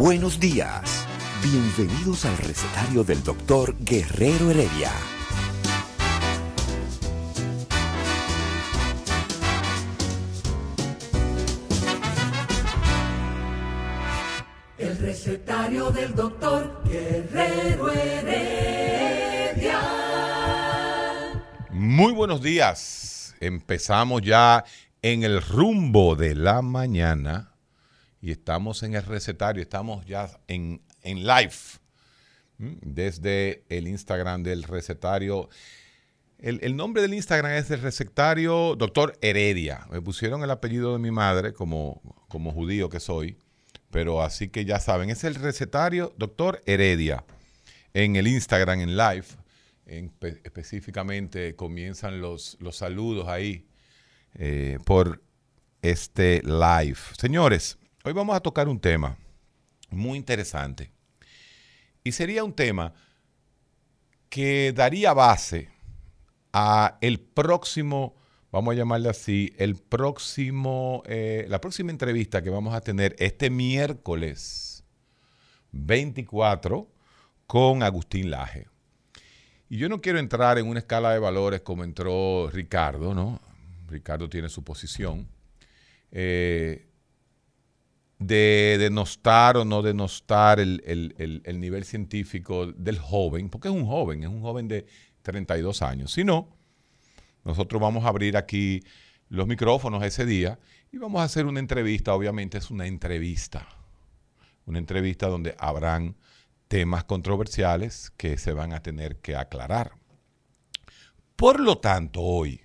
Buenos días. Bienvenidos al recetario del doctor Guerrero Heredia. El recetario del doctor Guerrero Heredia. Muy buenos días. Empezamos ya en el rumbo de la mañana y estamos en el recetario, estamos ya en, en live desde el Instagram del recetario. El, nombre del Instagram es el recetario Doctor Heredia. Me pusieron el apellido de mi madre como, como judío que soy, pero así que ya saben, es el recetario Doctor Heredia en el Instagram en live. En- pe- específicamente comienzan los, los saludos ahí eh, por este live. Señores, hoy vamos a tocar un tema muy interesante. Y sería un tema que daría base a el próximo, vamos a llamarle así, el próximo, eh, la próxima entrevista que vamos a tener este miércoles 24 con Agustín Laje. Y yo no quiero entrar en una escala de valores como entró Ricardo, ¿no? Ricardo tiene su posición. eh, de denostar o no denostar el, el- el- el nivel científico del joven, porque es un joven, es un joven de 32 años. Si no, nosotros vamos a abrir aquí los micrófonos ese día y vamos a hacer una entrevista, obviamente es una entrevista, una entrevista donde habrán temas controversiales que se van a tener que aclarar. Por lo tanto, hoy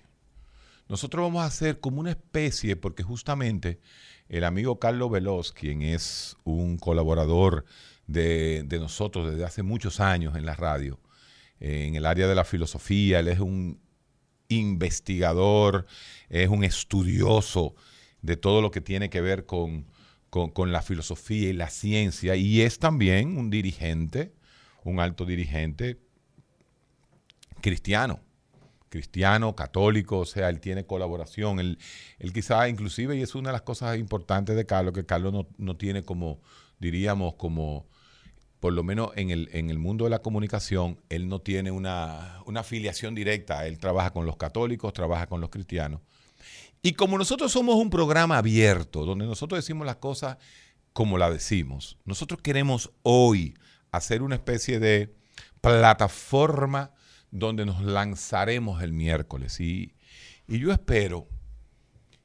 nosotros vamos a hacer como una especie, porque justamente el amigo Carlos Veloz, quien es un colaborador de, nosotros desde hace muchos años en la radio, eh, en el área de la filosofía, él es un investigador, es un estudioso de todo lo que tiene que ver con la filosofía y la ciencia, y es también un dirigente, un alto dirigente cristiano cristiano, católico, o sea, él tiene colaboración. Él, él quizá, inclusive, y es una de las cosas importantes de Carlos, que Carlos no, no tiene como, diríamos, como, por lo menos en el, en el mundo de la comunicación, él no tiene una, una afiliación directa. Él trabaja con los católicos, trabaja con los cristianos. Y como nosotros somos un programa abierto, donde nosotros decimos las cosas como las decimos, nosotros queremos hoy hacer una especie de plataforma donde nos lanzaremos el miércoles. Y, y yo espero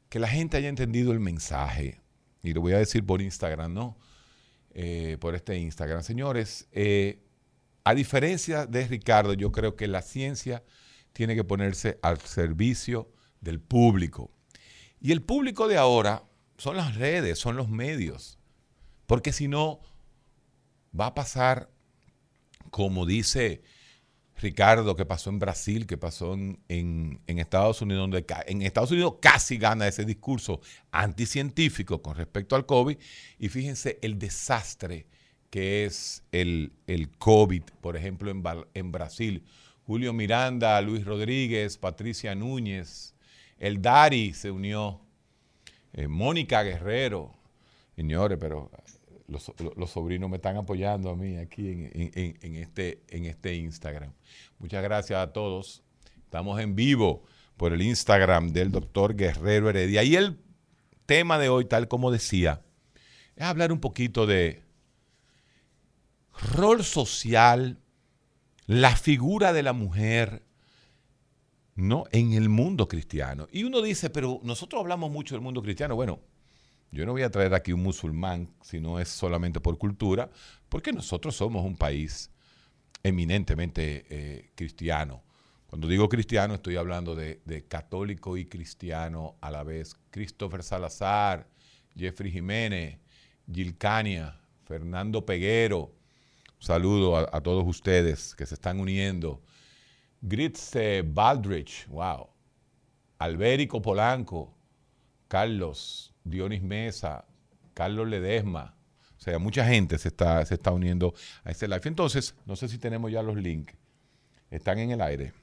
que la gente haya entendido el mensaje. Y lo voy a decir por Instagram, ¿no? Eh, por este Instagram. Señores, eh, a diferencia de Ricardo, yo creo que la ciencia tiene que ponerse al servicio del público. Y el público de ahora son las redes, son los medios. Porque si no, va a pasar como dice Ricardo, que pasó en Brasil, que pasó en, en- Estados Unidos, donde en Estados Unidos casi gana ese discurso anticientífico con respecto al COVID. Y fíjense el desastre que es el, el COVID, por ejemplo, en, en Brasil. Julio Miranda, Luis Rodríguez, Patricia Núñez, el Dari se unió, eh, Mónica Guerrero. Señores, pero los, sobrinos me están apoyando a mí aquí en este, en este Instagram. Muchas gracias a todos. Estamos en vivo por el Instagram del doctor Guerrero Heredia. Y el tema de hoy, tal como decía, es hablar un poquito de rol social, la figura de la mujer, ¿no? En el mundo cristiano. Y uno dice, pero nosotros hablamos mucho del mundo cristiano. Bueno, yo no voy a traer aquí un musulmán si no es solamente por cultura, porque nosotros somos un país eminentemente eh, cristiano, Cuando digo cristiano estoy hablando de, católico y cristiano a la vez. Christopher Salazar, Jeffrey Jiménez, Gilcania, Fernando Peguero. Un saludo a, a todos ustedes que se están uniendo. Gritze Baldrich, wow. Albérico Polanco, Carlos, Dionis Mesa, Carlos Ledesma. O sea, mucha gente se está, se está uniendo a este live. Entonces, no sé si tenemos ya los links. Están en el aire.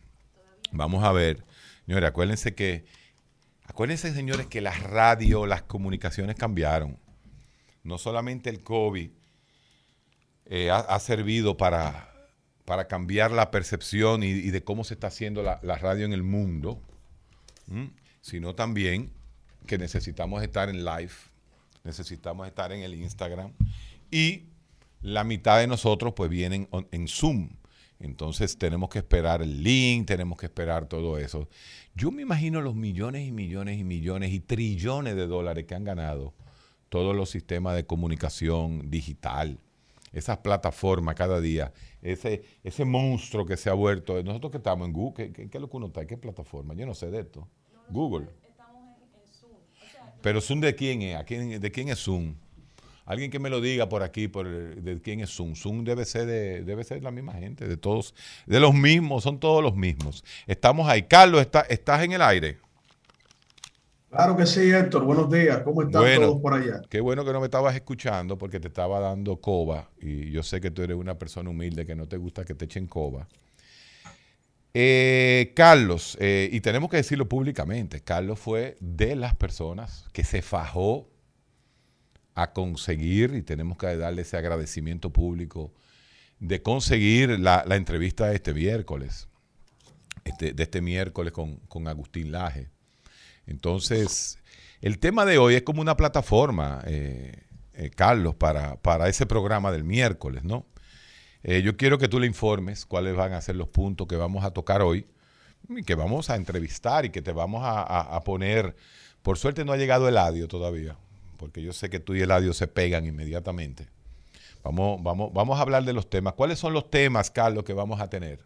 Vamos a ver. Señores, acuérdense que, acuérdense, señores, que las radios, las comunicaciones cambiaron. No solamente el COVID eh, ha, servido para, para, cambiar la percepción y, de cómo se está haciendo la radio en el mundo, sino también que necesitamos estar en live, necesitamos estar en el Instagram y la mitad de nosotros pues vienen en Zoom. Entonces tenemos que esperar el link, tenemos que esperar todo eso. Yo me imagino los millones y millones y millones y trillones de dólares que han ganado todos los sistemas de comunicación digital, esas plataformas cada día, ese, ese monstruo que se ha vuelto. Nosotros que estamos en Google, ¿qué, qué, qué es lo que uno está? ¿Qué plataforma? Yo no sé de esto. Google. Estamos en, en Zoom. O sea, Pero Zoom de quién es? quién, ¿De quién es Zoom? Alguien que me lo diga por aquí, por de quién es Zoom. Zoom debe ser de, debe ser la misma gente, de todos, de los mismos, son todos los mismos. Estamos ahí. Carlos, está, ¿estás en el aire? Claro que sí, Héctor. Buenos días. ¿Cómo están bueno, todos por allá? Qué bueno que no me estabas escuchando porque te estaba dando coba y yo sé que tú eres una persona humilde que no te gusta que te echen coba. Eh, Carlos, eh, y tenemos que decirlo públicamente, Carlos fue de las personas que se fajó a conseguir, y tenemos que darle ese agradecimiento público, de conseguir la, entrevista de este miércoles, este, de este miércoles con, con Agustín Laje. Entonces, el tema de hoy es como una plataforma, eh, Carlos, para, para, ese programa del miércoles, ¿no? Eh, yo quiero que tú le informes cuáles van a ser los puntos que vamos a tocar hoy, y que vamos a entrevistar y que te vamos a, a, a poner. Por suerte no ha llegado Eladio todavía, porque yo sé que tú y Eladio se pegan inmediatamente. Vamos, vamos, vamos a hablar de los temas. ¿Cuáles son los temas, Carlos, que vamos a tener?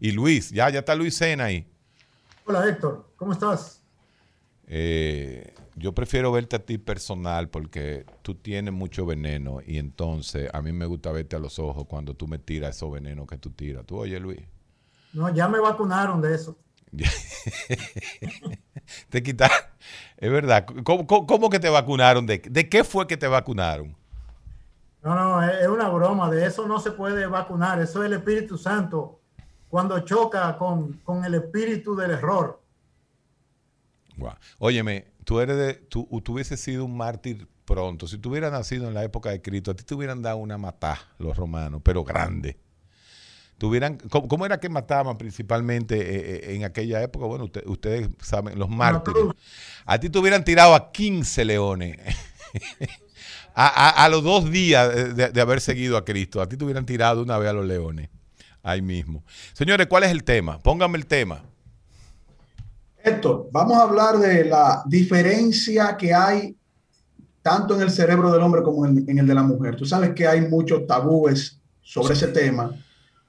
Y Luis, ya, ya está Luis Sena ahí. Hola Héctor, ¿cómo estás? Eh, yo prefiero verte a ti personal porque tú tienes mucho veneno y entonces a mí me gusta verte a los ojos cuando tú me tiras esos venenos que tú tiras. ¿Tú oye, Luis? No, ya me vacunaron de eso. te quitaron. Es verdad. ¿Cómo, cómo, cómo que te vacunaron? ¿De, ¿De, qué fue que te vacunaron? No, no, es una broma. De eso no se puede vacunar. Eso es el Espíritu Santo cuando choca con, con el espíritu del error. Wow. Óyeme, tú eres de, tú, tú hubieses sido un mártir pronto. Si tú hubieras nacido en la época de Cristo, a ti te hubieran dado una matá los romanos, pero grande. Tuvieran, ¿cómo, ¿Cómo, era que mataban principalmente eh, en aquella época? Bueno, usted, ustedes saben, los mártires. A ti te hubieran tirado a 15 leones. a, a, a, los dos días de, de, haber seguido a Cristo. A ti te hubieran tirado una vez a los leones. Ahí mismo. Señores, ¿cuál es el tema? Póngame el tema. Héctor, vamos a hablar de la diferencia que hay tanto en el cerebro del hombre como en, en el de la mujer. Tú sabes que hay muchos tabúes sobre sí. ese tema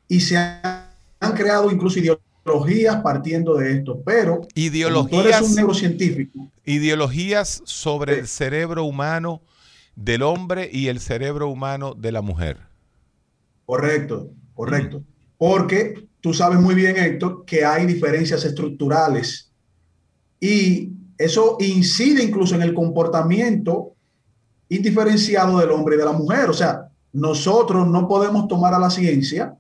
y se han, han, creado incluso ideologías partiendo de esto, pero ideologías, tú eres un neurocientífico. Ideologías sobre sí. el cerebro humano del hombre y el cerebro humano de la mujer. Correcto, correcto. Mm. Porque tú sabes muy bien, Héctor, que hay diferencias estructurales y eso incide incluso en el comportamiento indiferenciado del hombre y de la mujer. O sea, nosotros no podemos tomar a la ciencia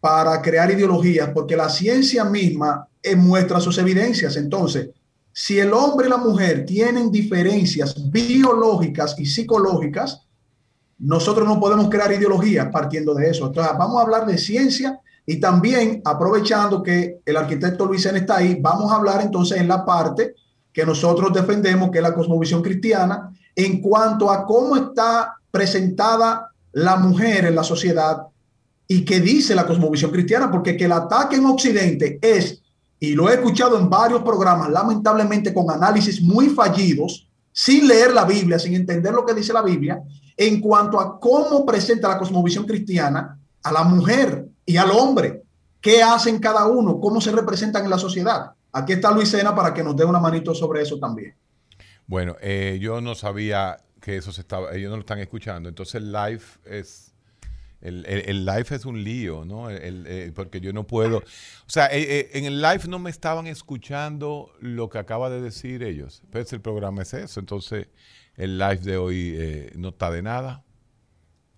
para crear ideologías porque la ciencia misma muestra sus evidencias. Entonces, si el hombre y la mujer tienen diferencias biológicas y psicológicas, nosotros no podemos crear ideologías partiendo de eso. Entonces, vamos a hablar de ciencia y también, aprovechando que el arquitecto Luis N está ahí, vamos a hablar entonces en la parte que nosotros defendemos, que es la cosmovisión cristiana, en cuanto a cómo está presentada la mujer en la sociedad y qué dice la cosmovisión cristiana, porque que el ataque en Occidente es, y lo he escuchado en varios programas, lamentablemente con análisis muy fallidos, sin leer la Biblia, sin entender lo que dice la Biblia, en cuanto a cómo presenta la cosmovisión cristiana a la mujer y al hombre, qué hacen cada uno, cómo se representan en la sociedad. Aquí está Luisena para que nos dé una manito sobre eso también. Bueno, eh, yo no sabía que eso se estaba, ellos no lo están escuchando, entonces el live es, el, el, live es un lío, ¿no? El, porque yo no puedo, o sea, eh, eh, en el live no me estaban escuchando lo que acaba de decir ellos, pues el programa es eso, entonces el live de hoy no está de nada.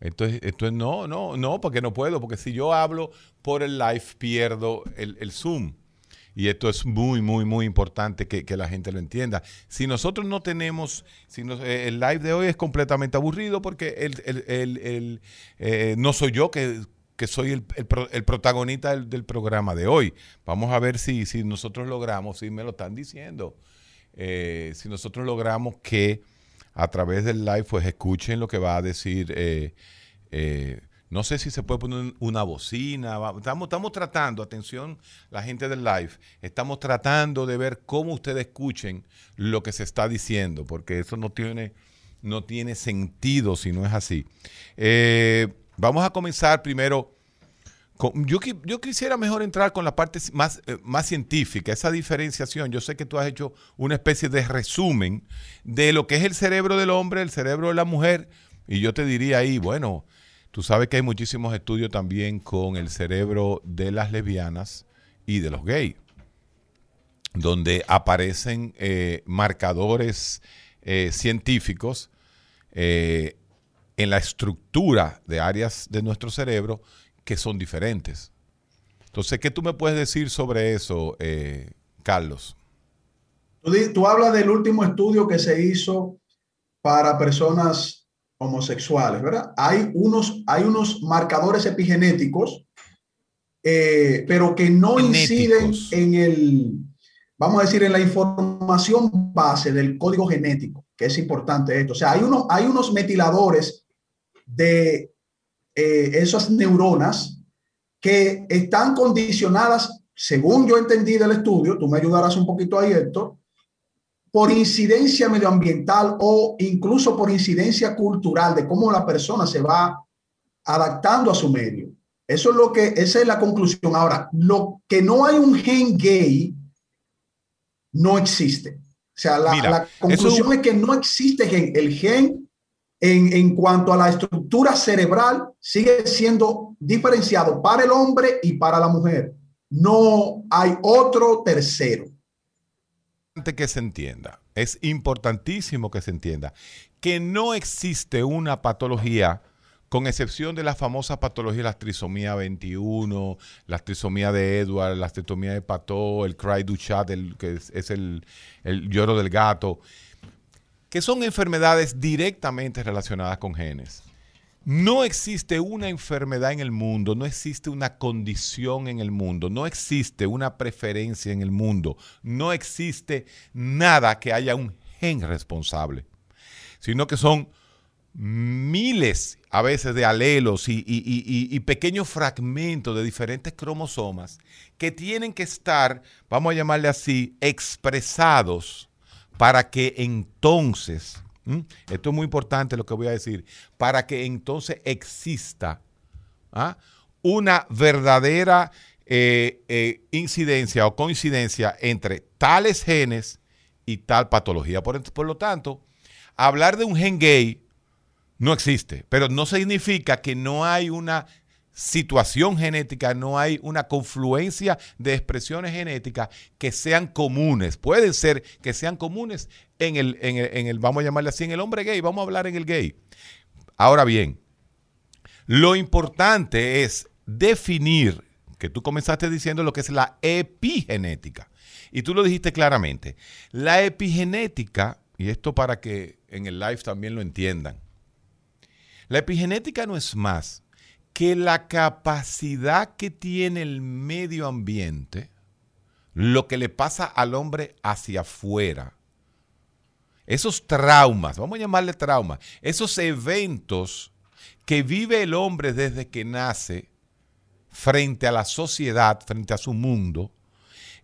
Entonces, entonces, no, no, no, porque no puedo, porque si yo hablo por el live pierdo el, el Zoom. Y esto es muy, muy, muy importante que, la gente lo entienda. Si nosotros no tenemos, si eh, el live de hoy es completamente aburrido porque el, eh, no soy yo que, soy el, protagonista del, programa de hoy. Vamos a ver si, si nosotros logramos, si me lo están diciendo, eh, si nosotros logramos que a través del live pues escuchen lo que va a decir no sé si se puede poner una bocina. Estamos, estamos tratando, atención, la gente del live, estamos tratando de ver cómo ustedes escuchen lo que se está diciendo, porque eso no tiene, no tiene sentido si no es así. Eh, vamos a comenzar primero. Yo, yo, quisiera mejor entrar con la parte más, eh, más científica, esa diferenciación. Yo sé que tú has hecho una especie de resumen de lo que es el cerebro del hombre, el cerebro de la mujer, y yo te diría ahí, bueno, Tú sabes que hay muchísimos estudios también con el cerebro de las lesbianas y de los gays, donde aparecen eh, marcadores eh, científicos en la estructura de áreas de nuestro cerebro que son diferentes. Entonces, ¿qué tú me puedes decir sobre eso, Carlos? Tú, tú hablas del último estudio que se hizo para personas homosexuales, ¿verdad? Hay unos, hay unos marcadores epigenéticos, eh, pero que no inciden en el, vamos a decir, en la información base del código genético, que es importante esto. O sea, hay, uno, hay unos metiladores de eh, esas neuronas que están condicionadas, según yo entendí del estudio, tú me ayudarás un poquito ahí, Héctor, por incidencia medioambiental o incluso por incidencia cultural de cómo la persona se va adaptando a su medio. Eso es lo que, esa es la conclusión. Ahora, lo que no hay un gen gay no existe. O sea, la, conclusión es que no existe gen. El gen, en, cuanto a la estructura cerebral, sigue siendo diferenciado para el hombre y para la mujer. No hay otro tercero que se entienda, es importantísimo que se entienda que no existe una patología, con excepción de la famosa patología, la trisomía 21, la trisomía de Edward, la trisomía de Pato, el cry du chat, el, que es, el lloro del gato, que son enfermedades directamente relacionadas con genes. No existe una enfermedad en el mundo, no existe una condición en el mundo, no existe una preferencia en el mundo, no existe nada que haya un gen responsable, sino que son miles a veces de alelos y, pequeños fragmentos de diferentes cromosomas que tienen que estar, vamos a llamarle así, expresados para que entonces. Esto es muy importante lo que voy a decir, para que entonces exista ¿ah? una verdadera eh, eh, incidencia o coincidencia entre tales genes y tal patología. Por, por lo tanto, hablar de un gen gay no existe, pero no significa que no hay una situación genética, no hay una confluencia de expresiones genéticas que sean comunes. Pueden ser que sean comunes en el, en el, vamos a llamarle así, en el hombre gay, vamos a hablar en el gay. Ahora bien, lo importante es definir, que tú comenzaste diciendo lo que es la epigenética. Y tú lo dijiste claramente. La epigenética, y esto para que en el live también lo entiendan, la epigenética no es más que la capacidad que tiene el medio ambiente, lo que le pasa al hombre hacia afuera, esos traumas, vamos a llamarle traumas, esos eventos que vive el hombre desde que nace frente a la sociedad, frente a su mundo,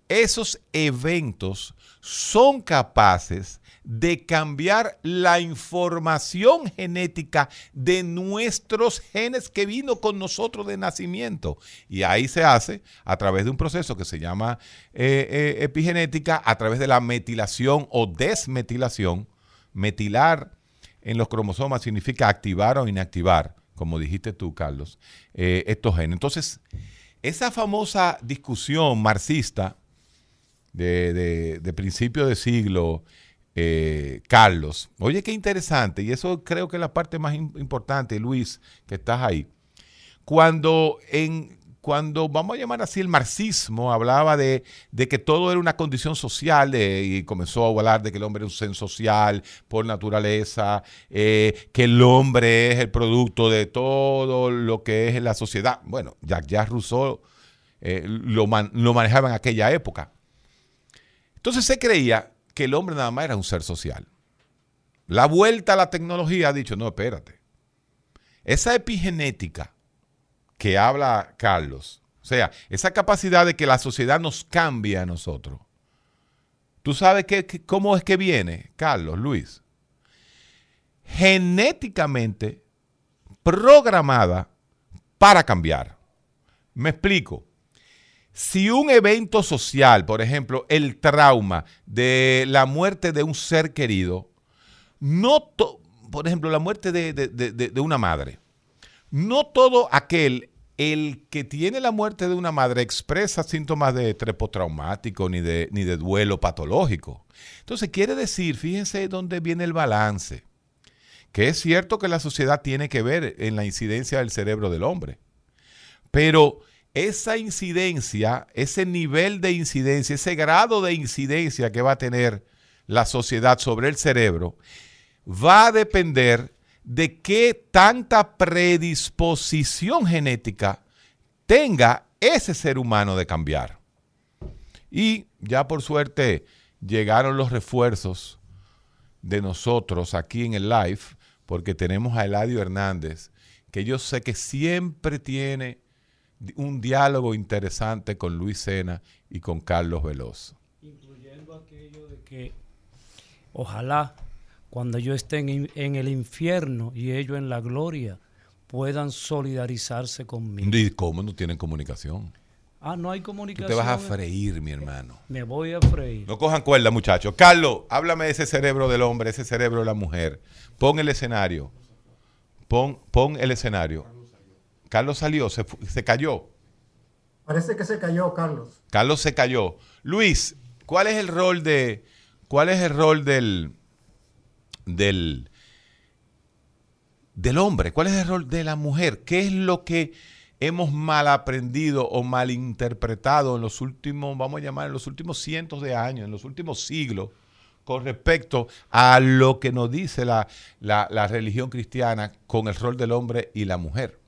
esos eventos son capaces de cambiar la información genética de nuestros genes que vino con nosotros de nacimiento. Y ahí se hace a través de un proceso que se llama eh, eh, epigenética, a través de la metilación o desmetilación. Metilar en los cromosomas significa activar o inactivar, como dijiste tú, Carlos, eh, estos genes. Entonces, esa famosa discusión marxista de, de principio de siglo, eh, Carlos. Oye, qué interesante, y eso creo que es la parte más importante, Luis, que estás ahí. Cuando en cuando vamos a llamar así el marxismo, hablaba de, que todo era una condición social y comenzó a hablar de que el hombre es un ser social por naturaleza, eh, que el hombre es el producto de todo lo que es la sociedad. Bueno, Jacques Rousseau eh, lo, lo manejaba en aquella época. Entonces se creía que el hombre nada más era un ser social. La vuelta a la tecnología ha dicho, no, espérate. Esa epigenética que habla Carlos, o sea, esa capacidad de que la sociedad nos cambie a nosotros. ¿Tú sabes cómo es que viene, Carlos, Luis? Genéticamente programada para cambiar. Me explico. Si un evento social, por ejemplo, el trauma de la muerte de un ser querido, no, por ejemplo, la muerte de, una madre, no todo aquel, el que tiene la muerte de una madre expresa síntomas de trepo traumático ni de, ni de duelo patológico. Entonces, quiere decir, fíjense dónde viene el balance, que es cierto que la sociedad tiene que ver en la incidencia del cerebro del hombre, pero esa incidencia, ese nivel de incidencia, ese grado de incidencia que va a tener la sociedad sobre el cerebro, va a depender de qué tanta predisposición genética tenga ese ser humano de cambiar. Y ya por suerte llegaron los refuerzos de nosotros aquí en el live, porque tenemos a Eladio Hernández, que yo sé que siempre tiene un diálogo interesante con Luis Sena y con Carlos Veloz. Incluyendo aquello de que ojalá cuando yo esté en, el infierno y ellos en la gloria puedan solidarizarse conmigo. ¿Y cómo no tienen comunicación? Ah, no hay comunicación. te vas a freír, mi hermano. Me voy a freír. No cojan cuerda, muchachos. Carlos, háblame de ese cerebro del hombre, ese cerebro de la mujer. Pon el escenario. Pon, pon el escenario. Carlos salió, se, se cayó. Parece que se cayó, Carlos. Carlos se cayó. Luis, ¿cuál es el rol de. ¿Cuál es el rol del. del. del hombre? ¿Cuál es el rol de la mujer? ¿Qué es lo que hemos mal aprendido o mal interpretado en los últimos, vamos a llamar, en los últimos cientos de años, en los últimos siglos, con respecto a lo que nos dice la, la religión cristiana con el rol del hombre y la mujer?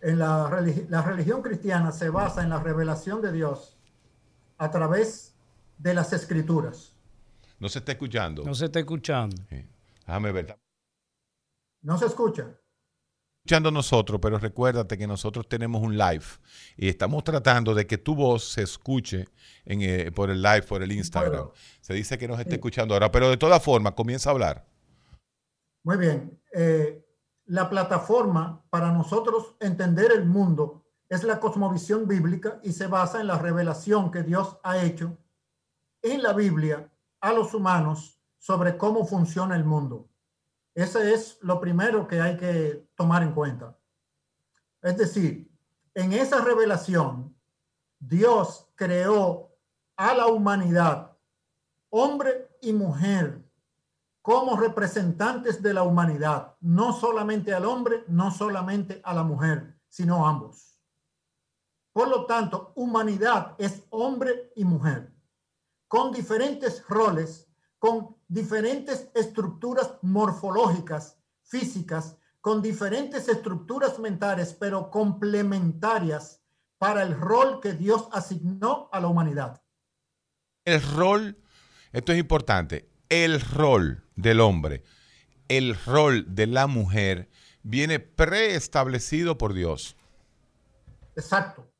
En la, religión cristiana se basa en la revelación de Dios a través de las escrituras. No se está escuchando. No se está escuchando. Déjame ver. No se escucha. Escuchando nosotros, pero recuérdate que nosotros tenemos un live y estamos tratando de que tu voz se escuche en, eh, por el live, por el Instagram. Se dice que nos está escuchando ahora, pero de todas formas, comienza a hablar. Muy bien. Eh, la plataforma para nosotros entender el mundo es la cosmovisión bíblica y se basa en la revelación que Dios ha hecho en la Biblia a los humanos sobre cómo funciona el mundo. Ese es lo primero que hay que tomar en cuenta. Es decir, en esa revelación, Dios creó a la humanidad, hombre y mujer, como representantes de la humanidad, no solamente al hombre, no solamente a la mujer, sino ambos. Por lo tanto, humanidad es hombre y mujer, con diferentes roles, con diferentes estructuras morfológicas, físicas, con diferentes estructuras mentales, pero complementarias para el rol que Dios asignó a la humanidad. El rol, esto es importante, el rol del hombre, el rol de la mujer viene preestablecido por Dios. Exacto.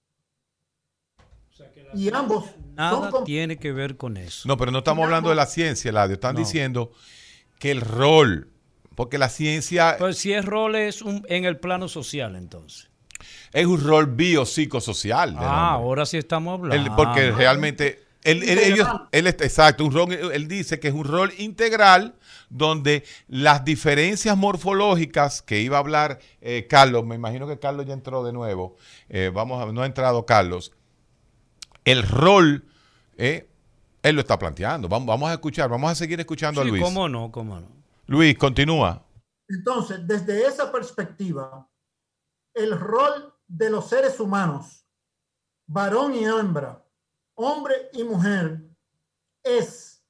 O sea que y ambos Nada son tiene que ver con eso. No, pero no estamos hablando de la ciencia, Eladio. Están No. diciendo que el rol, porque la ciencia Pues si es rol es un, en el plano social entonces. es un rol biopsicosocial. Ah, ahora sí estamos hablando. porque realmente él, él- ellos, él está- exacto, un rol, él dice que es un rol integral donde las diferencias morfológicas que iba a hablar eh, Carlos, me imagino que Carlos ya entró de nuevo, eh, vamos a, no ha entrado Carlos, el rol, eh, él lo está planteando. Vamos, vamos a escuchar, vamos a seguir escuchando Sí, a Luis. cómo no, cómo no. Luis, continúa. Entonces, desde esa perspectiva, el rol de los seres humanos, varón y hembra, hombre y mujer, es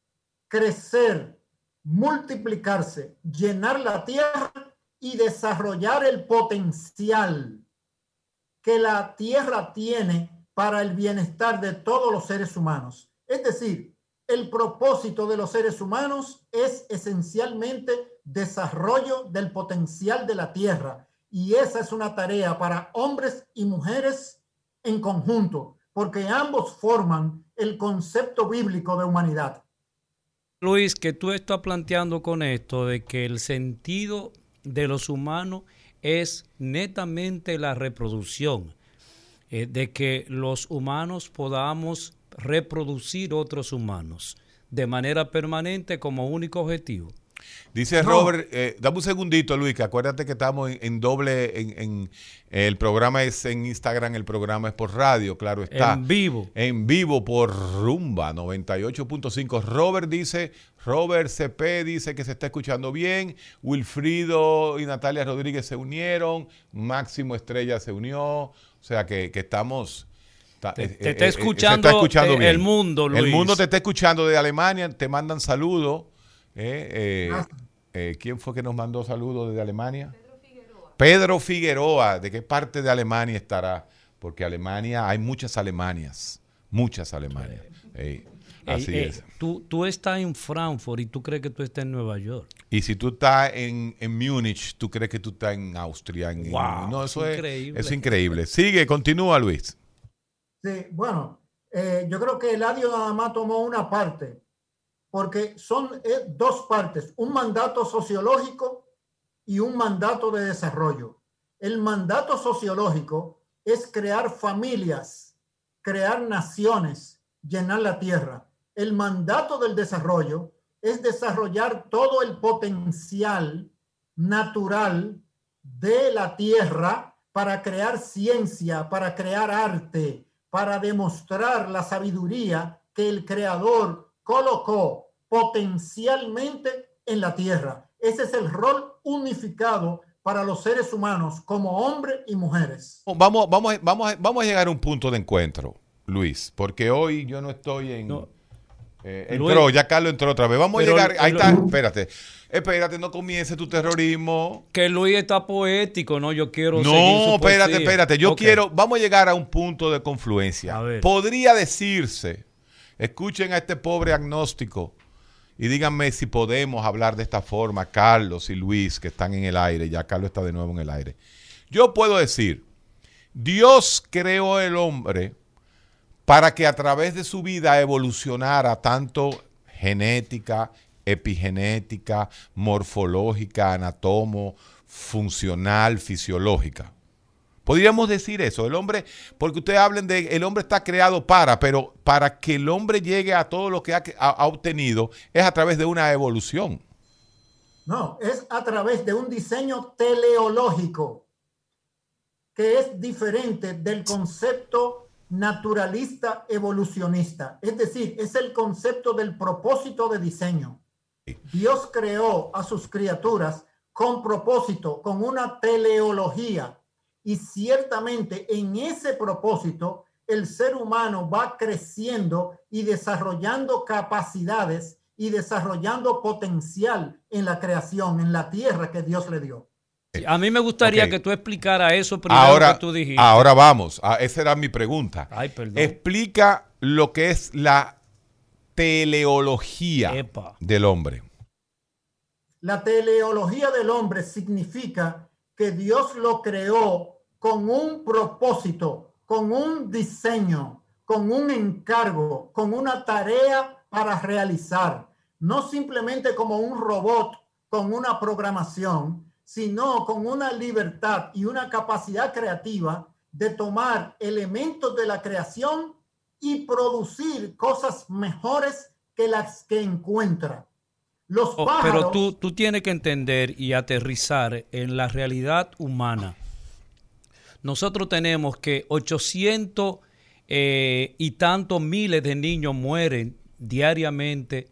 crecer, multiplicarse, llenar la tierra y desarrollar el potencial que la tierra tiene para el bienestar de todos los seres humanos. Es decir, el propósito de los seres humanos es esencialmente desarrollo del potencial de la tierra. Y esa es una tarea para hombres y mujeres en conjunto, porque ambos forman el concepto bíblico de humanidad. Luis, que tú estás planteando con esto de que el sentido de los humanos es netamente la reproducción, eh, de que los humanos podamos reproducir otros humanos de manera permanente como único objetivo. Dice No. Robert, eh, dame un segundito, Luis, que acuérdate que estamos en, en doble, en, en- el programa es en Instagram, el programa es por radio, claro está. En vivo. En vivo por Rumba 98.5. Robert dice, Robert CP dice que se está escuchando bien. Wilfrido y Natalia Rodríguez se unieron. Máximo Estrella se unió. O sea que, que estamos... ta- Te- eh, te eh, está escuchando, eh, bien. el mundo, El Luis. mundo te está escuchando de Alemania. Te mandan saludos. Eh, eh, eh, ¿Quién fue que nos mandó saludos desde Alemania? Pedro Figueroa. ¿De qué parte de Alemania estará? Porque Alemania, hay muchas Alemanias. Muchas Alemanias. Así es. Tú, tú estás en Frankfurt y tú crees que tú estás en Nueva York. Y si tú estás en, en Múnich, tú crees que tú estás en Austria. En, en- Wow, no, eso es es increíble. Es increíble. Sigue, continúa, Luis. Sí, bueno, eh, yo creo que Eladio nada más tomó una parte, porque son eh, dos partes, un mandato sociológico y un mandato de desarrollo. El mandato sociológico es crear familias, crear naciones, llenar la tierra. El mandato del desarrollo es desarrollar todo el potencial natural de la tierra para crear ciencia, para crear arte, para demostrar la sabiduría que el creador colocó potencialmente en la tierra. Ese es el rol unificado para los seres humanos como hombres y mujeres. Vamos, vamos, a- vamos, vamos a llegar a un punto de encuentro, Luis, porque hoy yo no estoy en... No. Eh, Luis. entró, ya Carlos entró otra vez. Vamos Pero a llegar... Ahí está, espérate. Espérate, no comience tu terrorismo. Que Luis está poético, ¿no? Yo quiero seguir No, su espérate, poesía. espérate. Yo quiero, vamos a llegar a un punto de confluencia. A ver. Podría decirse, escuchen a este pobre agnóstico y díganme si podemos hablar de esta forma, Carlos y Luis, que están en el aire, ya Carlos está de nuevo en el aire. Yo puedo decir, Dios creó el hombre para que a través de su vida evolucionara tanto genética, epigenética, morfológica, anatomo, funcional, fisiológica. Podríamos decir eso, el hombre, porque ustedes hablen de, el hombre está creado para, pero para que el hombre llegue a todo lo que ha, ha- ha obtenido es a través de una evolución. No, es a través de un diseño teleológico que es diferente del concepto naturalista evolucionista. Es decir, es el concepto del propósito de diseño. Dios creó a sus criaturas con propósito, con una teleología. Y ciertamente en ese propósito el ser humano va creciendo y desarrollando capacidades y desarrollando potencial en la creación, en la tierra que Dios le dio. A mí me gustaría que tú explicara eso primero Ahora, que tú dijiste. ahora vamos, a- esa era mi pregunta. Ay, perdón. Explica lo que es la teleología Epa. del hombre. La teleología del hombre significa que Dios lo creó con un propósito, con un diseño, con un encargo, con una tarea para realizar, no simplemente como un robot con una programación, sino con una libertad y una capacidad creativa de tomar elementos de la creación y producir cosas mejores que las que encuentra. Los Oh, pájaros, pero tú, tú tienes que entender y aterrizar en la realidad humana. Nosotros tenemos que 800 eh, y tantos miles de niños mueren diariamente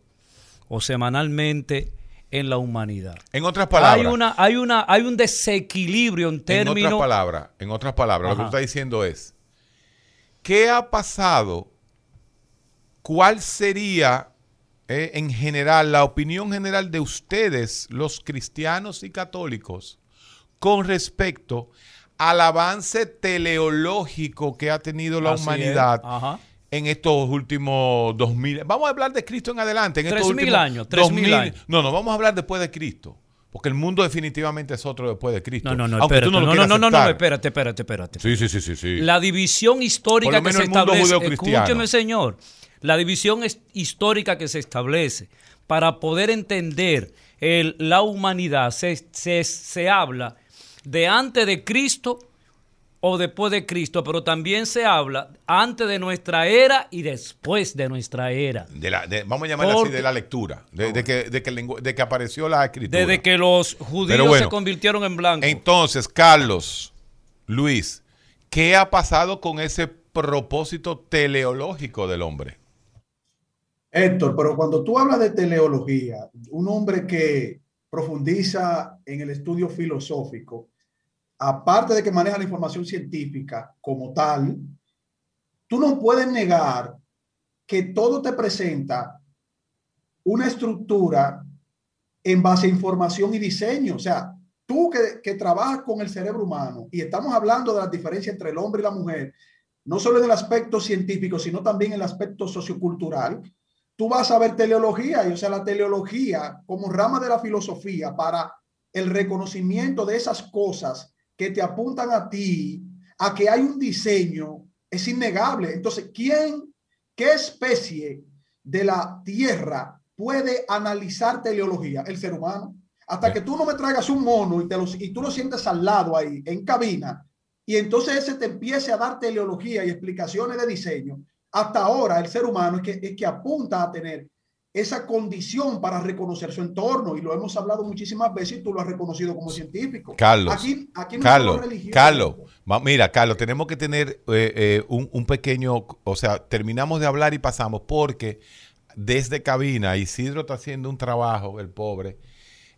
o semanalmente en la humanidad. En otras palabras, Hay, una, hay, una, hay un desequilibrio en en otras términos... palabras, en otras palabras, lo que tú estás diciendo es, ¿qué ha pasado? ¿Cuál sería eh, en general la opinión general de ustedes, los cristianos y católicos, con respecto al avance teleológico que ha tenido la Así humanidad en estos últimos 2000. Vamos a hablar de Cristo en adelante. En estos 3000 últimos años, 3000 2000. años. No, no, vamos a hablar después de Cristo. Porque el mundo definitivamente es otro después de Cristo. No, no, no, espérate. no No, no, no, no, espérate, espérate, espérate. Sí, sí, sí, sí, sí. La división histórica que se establece, escúcheme señor, la división es- histórica que se establece para poder entender el- la humanidad, se, se, se habla de antes de Cristo o después de Cristo, pero también se habla antes de nuestra era y después de nuestra era. De la- de- vamos a llamarla así Porque- de la lectura, de, de que, de, que el lengu- de que apareció la escritura. Desde que los judíos bueno, se convirtieron en blanco. Entonces, Carlos, Luis, ¿qué ha pasado con ese propósito teleológico del hombre? Héctor, pero cuando tú hablas de teleología, un hombre que profundiza en el estudio filosófico, aparte de que maneja la información científica como tal, tú no puedes negar que todo te presenta una estructura en base a información y diseño. O sea, tú que, que trabajas con el cerebro humano y estamos hablando de la diferencia entre el hombre y la mujer, no solo en el aspecto científico, sino también en el aspecto sociocultural, tú vas a ver teleología, y o sea, la teleología como rama de la filosofía para el reconocimiento de esas cosas que te apuntan a ti, a que hay un diseño, es innegable. Entonces, ¿quién, qué especie de la Tierra puede analizar teleología? El ser humano. Hasta que tú no me traigas un mono y, te lo, y tú lo sientes al lado ahí, en cabina, y entonces ese te empiece a dar teleología y explicaciones de diseño, hasta ahora el ser humano es que, es que apunta a tener esa condición para reconocer su entorno y lo hemos hablado muchísimas veces y tú lo has reconocido como científico. Carlos, aquí, aquí no Carlos. Carlos, mira, Carlos, tenemos que tener eh, eh, un, un pequeño, o sea, terminamos de hablar y pasamos porque desde cabina Isidro está haciendo un trabajo, el pobre,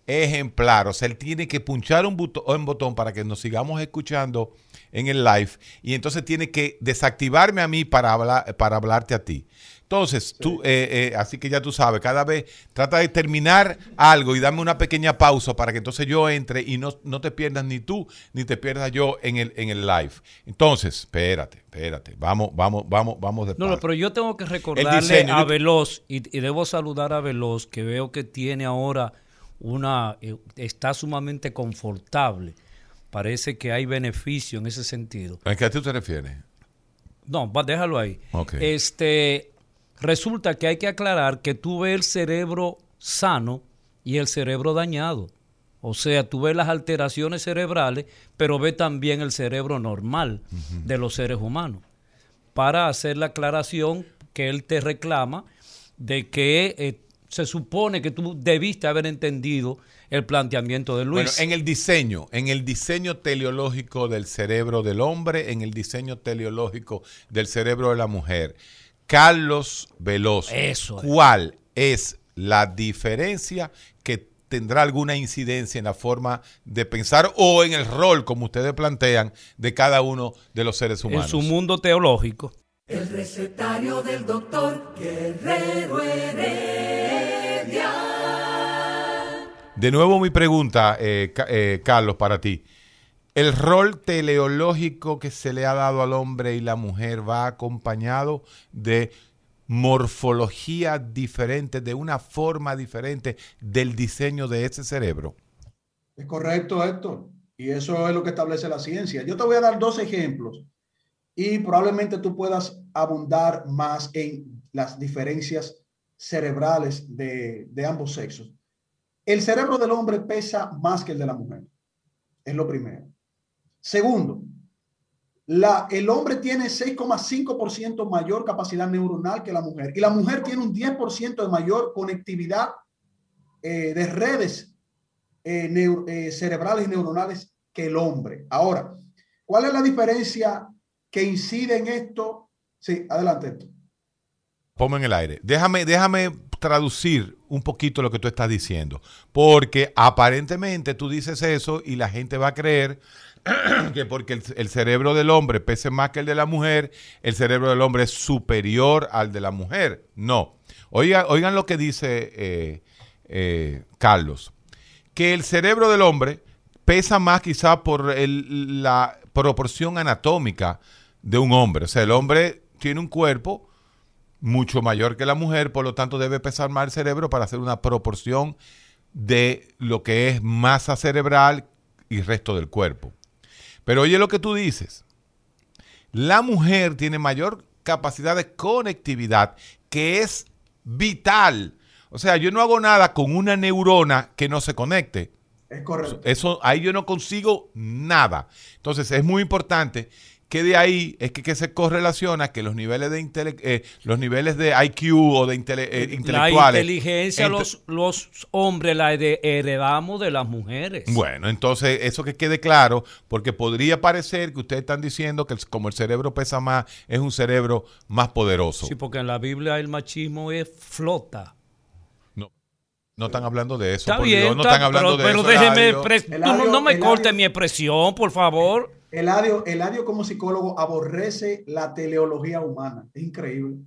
ejemplar. O sea, él tiene que punchar un, buto- un botón para que nos sigamos escuchando en el live y entonces tiene que desactivarme a mí para, hablar, para hablarte a ti. Entonces, tú, eh, eh, así que ya tú sabes, cada vez trata de terminar algo y dame una pequeña pausa para que entonces yo entre y no, no te pierdas ni tú ni te pierdas yo en el, en el live. Entonces, espérate, espérate, vamos, vamos, vamos, vamos de No, no, pero yo tengo que recordarle diseño, a yo- Veloz, y, y debo saludar a Veloz, que veo que tiene ahora una, eh, está sumamente confortable. Parece que hay beneficio en ese sentido. ¿A qué tú te refieres? No, va, déjalo ahí. Este, resulta que hay que aclarar que tú ves el cerebro sano y el cerebro dañado. O sea, tú ves las alteraciones cerebrales, pero ves también el cerebro normal de los seres humanos. Para hacer la aclaración que él te reclama de que eh, se supone que tú debiste haber entendido el planteamiento de Luis. Bueno, en el diseño, en el diseño teleológico del cerebro del hombre, en el diseño teleológico del cerebro de la mujer. Carlos Veloz, Eso es. ¿cuál es la diferencia que tendrá alguna incidencia en la forma de pensar o en el rol, como ustedes plantean, de cada uno de los seres en humanos? su mundo teológico. El recetario del doctor Guerrero Heredia. De nuevo mi pregunta, eh, eh, Carlos, para ti. ¿El rol teleológico que se le ha dado al hombre y la mujer va acompañado de morfología diferente, de una forma diferente del diseño de ese cerebro? Es correcto, Héctor. Y eso es lo que establece la ciencia. Yo te voy a dar dos ejemplos y probablemente tú puedas abundar más en las diferencias cerebrales de, de ambos sexos. El cerebro del hombre pesa más que el de la mujer. Es lo primero. Segundo, la, el hombre tiene 6,5% mayor capacidad neuronal que la mujer y la mujer tiene un 10% de mayor conectividad eh, de redes eh, eh, cerebrales y neuronales que el hombre. Ahora, ¿cuál es la diferencia que incide en esto? Sí, adelante. Ponme en el aire. Déjame, déjame traducir un poquito lo que tú estás diciendo, porque aparentemente tú dices eso y la gente va a creer que porque el, cerebro del hombre pese más que el de la mujer, el cerebro del hombre es superior al de la mujer. No. Oigan, oigan lo que dice eh, eh, Carlos, que el cerebro del hombre pesa más quizá por la proporción anatómica de un hombre. O sea, el hombre tiene un cuerpo mucho mayor que la mujer, por lo tanto debe pesar más el cerebro para hacer una proporción de lo que es masa cerebral y resto del cuerpo. Pero oye lo que tú dices. La mujer tiene mayor capacidad de conectividad que es vital. O sea, yo no hago nada con una neurona que no se conecte. Es correcto. Eso, ahí yo no consigo nada. Entonces es muy importante que de ahí es que, se correlaciona que los niveles de eh, los niveles de IQ o de eh, intelectuales. La inteligencia los, los hombres la heredamos de las mujeres. Bueno, entonces eso que quede claro, porque podría parecer que ustedes están diciendo que como el cerebro pesa más, es un cerebro más poderoso. Sí, porque en la Biblia el machismo es flota. No, no están hablando de eso. Está bien, no están hablando pero, de eso. déjeme, no, me corte mi expresión, por favor. Eladio, Eladio como psicólogo aborrece la teleología humana. Es increíble.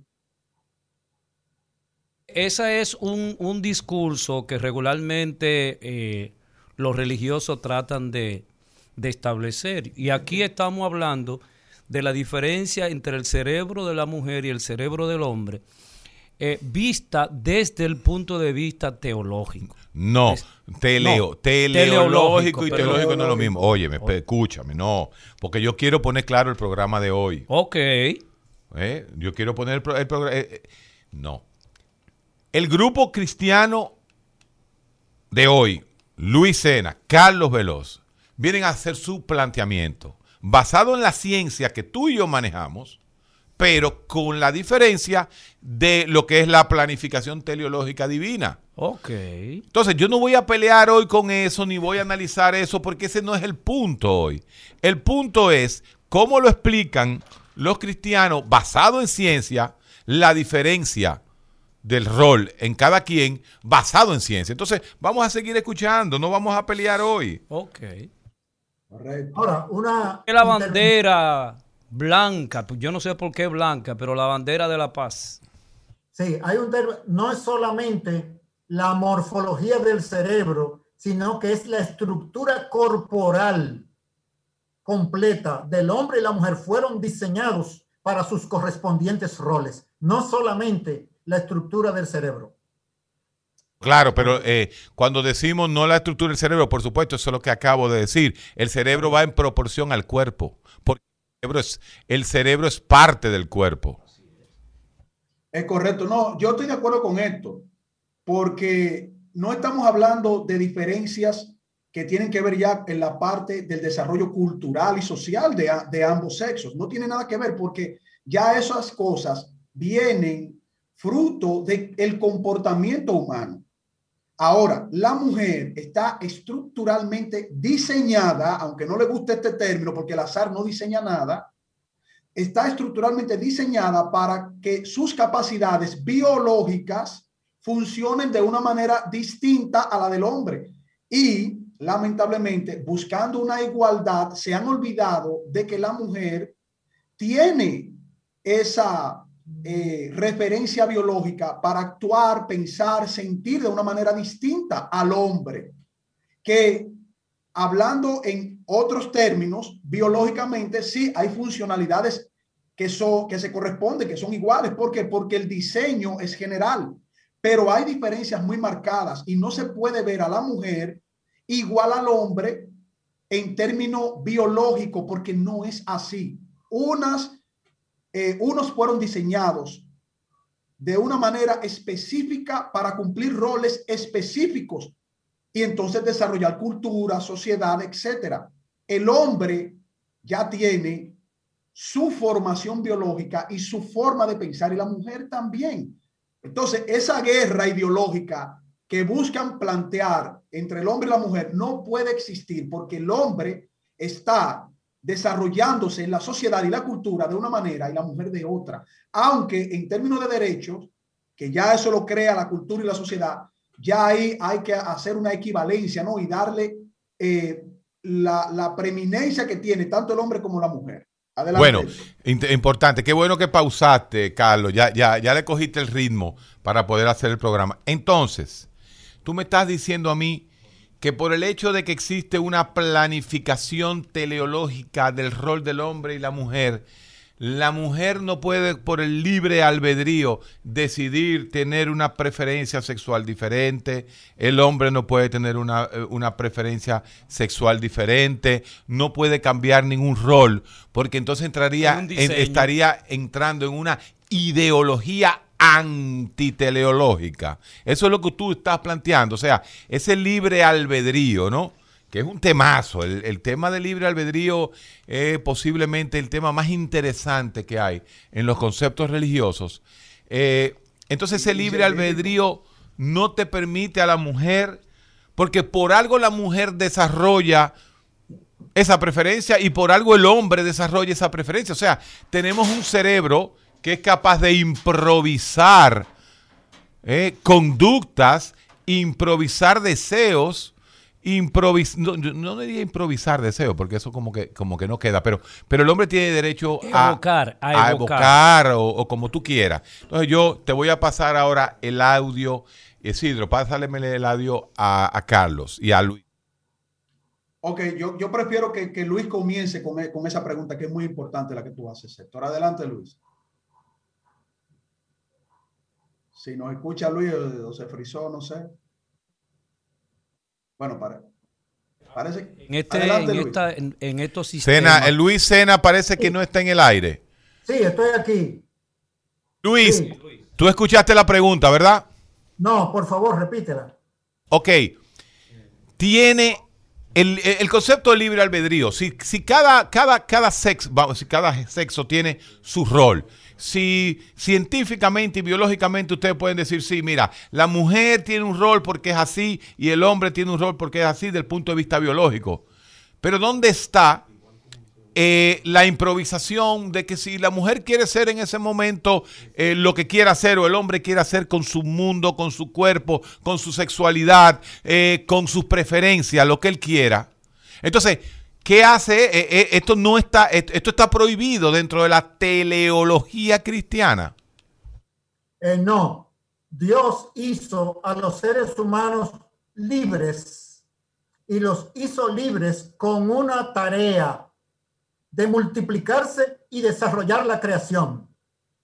Ese es un, discurso que regularmente eh, los religiosos tratan de, establecer. Y aquí estamos hablando de la diferencia entre el cerebro de la mujer y el cerebro del hombre, eh, vista desde el punto de vista teológico. No, teleo, teleológico y teológico no es lo mismo. Oye, escúchame, no, porque yo quiero poner claro el programa de hoy. Ok. ¿Eh? Yo quiero poner el, programa. Eh, no. El grupo cristiano de hoy, Luis Sena, Carlos Veloz, vienen a hacer su planteamiento basado en la ciencia que tú y yo manejamos pero con la diferencia de lo que es la planificación teleológica divina. Ok. Entonces, yo no voy a pelear hoy con eso, ni voy a analizar eso, porque ese no es el punto hoy. El punto es cómo lo explican los cristianos, basado en ciencia, la diferencia del rol en cada quien, basado en ciencia. Entonces, vamos a seguir escuchando, no vamos a pelear hoy. Ok. Correcto. Ahora, una... La bandera blanca, yo no sé por qué blanca, pero la bandera de la paz. Sí, hay un no es solamente la morfología del cerebro, sino que es la estructura corporal completa del hombre y la mujer fueron diseñados para sus correspondientes roles, no solamente la estructura del cerebro. Claro, pero eh, cuando decimos no la estructura del cerebro, por supuesto, eso es lo que acabo de decir. El cerebro va en proporción al cuerpo. Es, el cerebro es parte del cuerpo. Es correcto. No, yo estoy de acuerdo con esto, porque no estamos hablando de diferencias que tienen que ver ya en la parte del desarrollo cultural y social de, ambos sexos. No tiene nada que ver porque ya esas cosas vienen fruto del el comportamiento humano. Ahora, la mujer está estructuralmente diseñada, aunque no le guste este término porque el azar no diseña nada, está estructuralmente diseñada para que sus capacidades biológicas funcionen de una manera distinta a la del hombre. Y lamentablemente, buscando una igualdad, se han olvidado de que la mujer tiene esa eh, referencia biológica para actuar, pensar, sentir de una manera distinta al hombre, que hablando en otros términos, biológicamente sí hay funcionalidades que, son, que se corresponden, que son iguales. ¿Por? Porque el diseño es general, pero hay diferencias muy marcadas y no se puede ver a la mujer igual al hombre en término biológico, porque no es así. Unas eh, unos fueron diseñados de una manera específica para cumplir roles específicos y entonces desarrollar cultura, sociedad, etcétera. El hombre ya tiene su formación biológica y su forma de pensar y la mujer también. Entonces, esa guerra ideológica que buscan plantear entre el hombre y la mujer no puede existir porque el hombre está desarrollándose en la sociedad y la cultura de una manera y la mujer de otra. Aunque en términos de derechos, que ya eso lo crea la cultura y la sociedad, ya ahí hay que hacer una equivalencia, ¿no? Y darle eh, la, la preeminencia que tiene tanto el hombre como la mujer. Adelante. Bueno, importante. Qué bueno que pausaste, Carlos. Ya, ya, ya le cogiste el ritmo para poder hacer el programa. Entonces, tú me estás diciendo a mí que por el hecho de que existe una planificación teleológica del rol del hombre y la mujer, la mujer no puede por el libre albedrío decidir tener una preferencia sexual diferente, el hombre no puede tener una, eh, una, preferencia sexual diferente, no puede cambiar ningún rol, porque entonces entraría, en, estaría entrando en una ideología antiteleológica. Eso es lo que tú estás planteando, o sea, ese libre albedrío, ¿no? que es un temazo. El, tema del libre albedrío es posiblemente el tema más interesante que hay en los conceptos religiosos. Eh, entonces ese libre albedrío no te permite a la mujer, porque por algo la mujer desarrolla esa preferencia y por algo el hombre desarrolla esa preferencia. O sea, tenemos un cerebro que es capaz de improvisar eh, conductas, improvisar deseos improvisar, no, no diría improvisar deseo, porque eso como que, como que no queda, pero, pero el hombre tiene derecho a evocar, a, evocar, o, como tú quieras. Entonces yo te voy a pasar ahora el audio, Isidro, pásale el audio a, Carlos y a Luis. Ok, yo, yo prefiero que, que Luis comience con, con, esa pregunta que es muy importante la que tú haces, Sector. Adelante, Luis. Si nos escucha Luis o se frizó, no sé. Bueno, para, parece en, este, en, estos sistemas. Sena, Luis Sena parece que no está en el aire. Sí, estoy aquí. Luis, tú escuchaste la pregunta, ¿verdad? No, por favor, repítela. Ok. Tiene el, el, concepto de libre albedrío. Si, si cada, cada, cada, sexo, si cada sexo tiene su rol si científicamente y biológicamente ustedes pueden decir, sí, mira, la mujer tiene un rol porque es así y el hombre tiene un rol porque es así del punto de vista biológico. Pero ¿dónde está eh, la improvisación de que si la mujer quiere ser en ese momento eh, lo que quiera hacer o el hombre quiere hacer con su mundo, con su cuerpo, con su sexualidad, eh, con sus preferencias, lo que él quiera? Entonces, ¿Qué hace? Eh, eh, esto no está, esto está prohibido dentro de la teleología cristiana. Eh, no, Dios hizo a los seres humanos libres y los hizo libres con una tarea de multiplicarse y desarrollar la creación.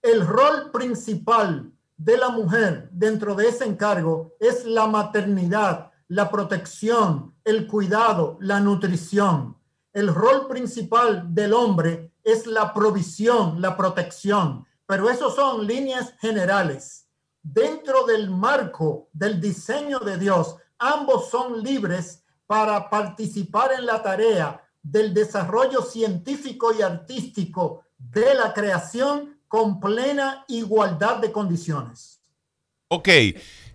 El rol principal de la mujer dentro de ese encargo es la maternidad, la protección, el cuidado, la nutrición el rol principal del hombre es la provisión, la protección, pero eso son líneas generales. Dentro del marco del diseño de Dios, ambos son libres para participar en la tarea del desarrollo científico y artístico de la creación con plena igualdad de condiciones. Ok,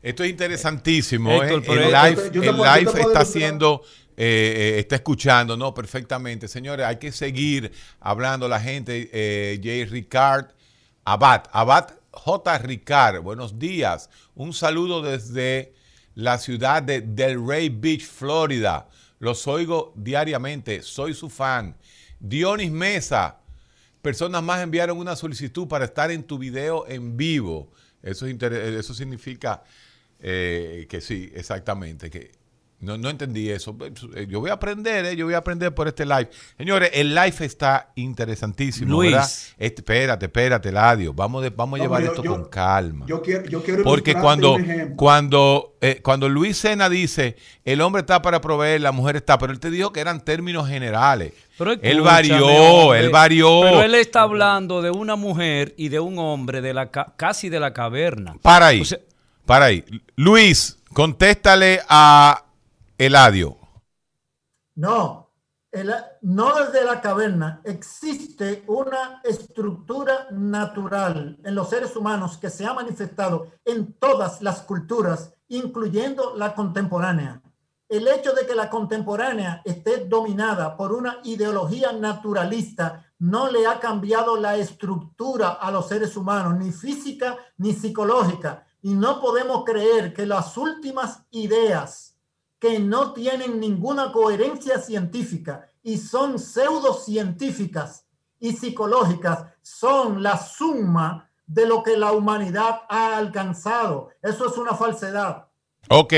esto es interesantísimo. ¿eh? El live, el live está haciendo eh, está escuchando, ¿no? Perfectamente. Señores, hay que seguir hablando la gente. Eh, J. Ricard Abad, Abad J. Ricard, buenos días. Un saludo desde la ciudad de Delray Beach, Florida. Los oigo diariamente, soy su fan. Dionis Mesa, personas más enviaron una solicitud para estar en tu video en vivo. Eso, eso significa que sí, exactamente, que No, no entendí eso. Eh, yo voy a aprender, ¿eh? yo voy a aprender por este live. Señores, el live está interesantísimo. Luis. ¿verdad? Este, espérate, espérate, Ladio. Vamos, de- vamos a No, llevar yo- esto yo- con calma. Yo quiero, yo quiero Porque cuando, un ejemplo. cuando, eh, cuando Luis Sena dice el hombre está para proveer, la mujer está, pero él te dijo que eran términos generales. Pero él varió, hombre. él varió. Pero él está hablando de una mujer y de un hombre de la ca- casi de la caverna. Para ahí, O sea, para ahí. Luis, contéstale a Eladio. No, el- no desde la caverna. Existe una estructura natural en los seres humanos que se ha manifestado en todas las culturas, incluyendo la contemporánea. El hecho de que la contemporánea esté dominada por una ideología naturalista no le ha cambiado la estructura a los seres humanos, ni física ni psicológica. Y no podemos creer que las últimas ideas que no tienen ninguna coherencia científica y son pseudocientíficas y psicológicas son la suma de lo que la humanidad ha alcanzado. Eso es una falsedad. Ok,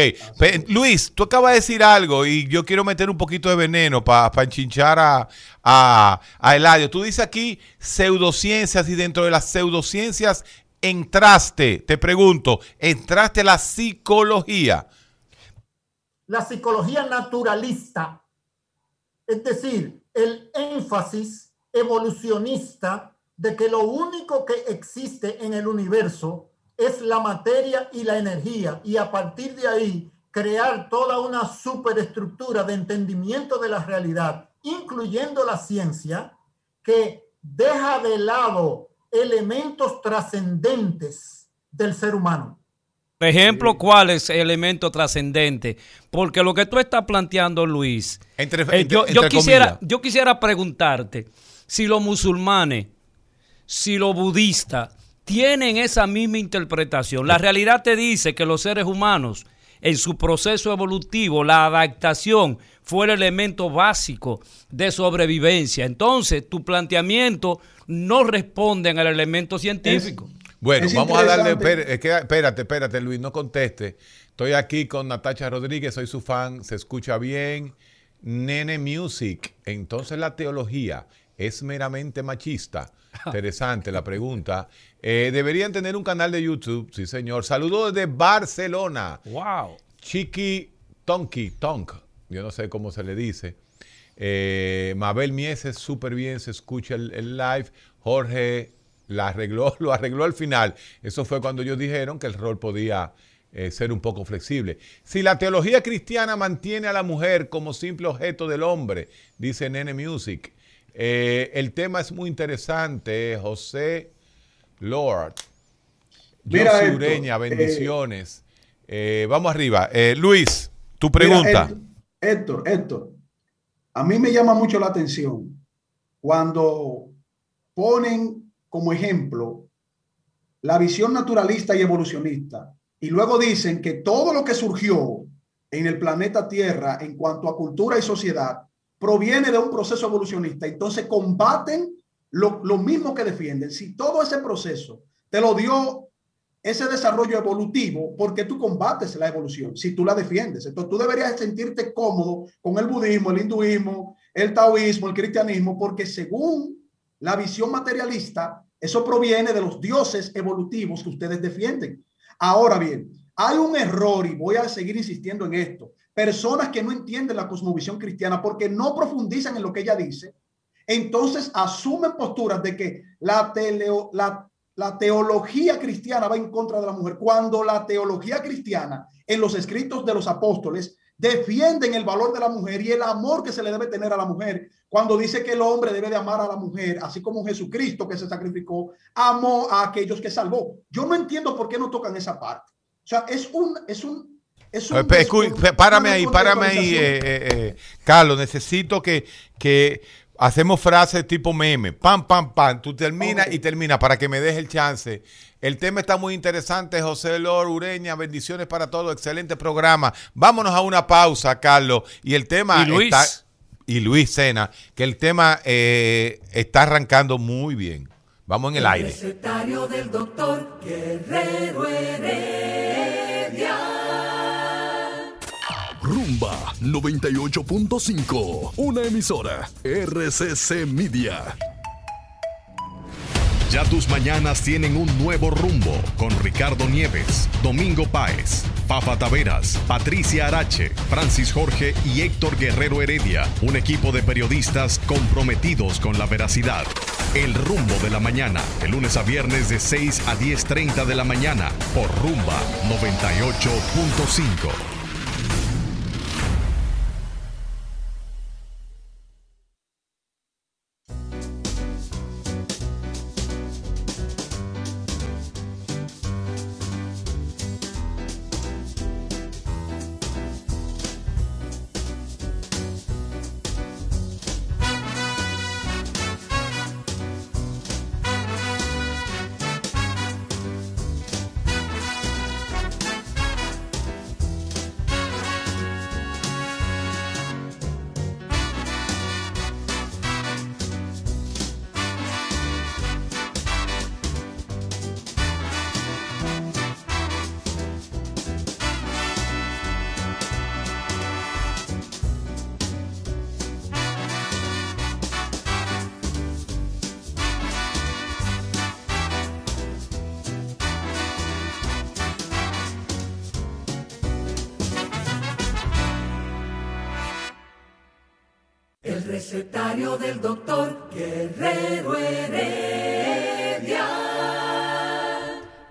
Luis, tú acabas de decir algo y yo quiero meter un poquito de veneno para enchinchar a, a, a Eladio. Tú dices aquí pseudociencias y dentro de las pseudociencias entraste, te pregunto, entraste a la psicología. La psicología naturalista, es decir, el énfasis evolucionista de que lo único que existe en el universo es la materia y la energía y a partir de ahí crear toda una superestructura de entendimiento de la realidad, incluyendo la ciencia, que deja de lado elementos trascendentes del ser humano. Por ejemplo, ¿cuál es el elemento trascendente? Porque lo que tú estás planteando, Luis, Entre, eh, yo, entre- yo entre quisiera, yo quisiera preguntarte si los musulmanes, si los budistas tienen esa misma interpretación. La realidad te dice que los seres humanos, en su proceso evolutivo, la adaptación fue el elemento básico de sobrevivencia. Entonces, tu planteamiento no responde al elemento científico. Bueno, Es vamos a darle. Espérate, espérate, Luis, no conteste. Estoy aquí con Natacha Rodríguez, soy su fan, se escucha bien. Nene Music. Entonces, la teología es meramente machista. Interesante la pregunta. Eh, Deberían tener un canal de YouTube, sí, señor. Saludos desde Barcelona. Wow. Chiqui Tonki, Tonk, yo no sé cómo se le dice. Eh, Mabel Mieses, súper bien, se escucha el, el live. Jorge la arregló, lo arregló al final. Eso fue cuando ellos dijeron que el rol podía eh, ser un poco flexible. Si la teología cristiana mantiene a la mujer como simple objeto del hombre, dice Nene Music. Eh, el tema es muy interesante, José Lord. Mira, Ureña, eh, bendiciones. Eh, vamos arriba. Luis, tu pregunta. Héctor, Héctor, a mí me llama mucho la atención cuando ponen como ejemplo la visión naturalista y evolucionista y luego dicen que todo lo que surgió en el planeta Tierra en cuanto a cultura y sociedad proviene de un proceso evolucionista. Entonces combaten lo, lo mismo que defienden. Si todo ese proceso te lo dio ese desarrollo evolutivo porque tú combates la evolución, si tú la defiendes. Entonces tú deberías sentirte cómodo con el budismo, el hinduismo, el taoísmo, el cristianismo, porque según la visión materialista, eso proviene de los dioses evolutivos que ustedes defienden. Ahora bien, hay un error y voy a seguir insistiendo en esto. Personas que no entienden la cosmovisión cristiana porque no profundizan en lo que ella dice, entonces asumen posturas de que la, teleo, la, la teología cristiana va en contra de la mujer, cuando la teología cristiana en los escritos de los apóstoles defienden el valor de la mujer y el amor que se le debe tener a la mujer. Cuando dice que el hombre debe de amar a la mujer, así como Jesucristo que se sacrificó, amó a aquellos que salvó. Yo no entiendo por qué no tocan esa parte. O sea, es un, es un, es descon- párame ahí, párame ahí, eh, eh, eh, Carlos. Necesito que, que hacemos frases tipo meme. Pam, pam, pam. Tú terminas y terminas para que me deje el chance. El tema está muy interesante, José Lor Ureña. Bendiciones para todos. Excelente programa. Vámonos a una pausa, Carlos. Y el tema ¿Y Luis? está. Y Luis Sena, que el tema eh, está arrancando muy bien. Vamos en el aire. recetario del doctor Guerrero Heredia. Rumba 98.5. Una emisora RCC Media. Ya tus mañanas tienen un nuevo rumbo con Ricardo Nieves, Domingo Páez, Fafa Taveras, Patricia Arache, Francis Jorge y Héctor Guerrero Heredia, un equipo de periodistas comprometidos con la veracidad. El rumbo de la mañana, de lunes a viernes de 6 a 10.30 de la mañana por Rumba 98.5.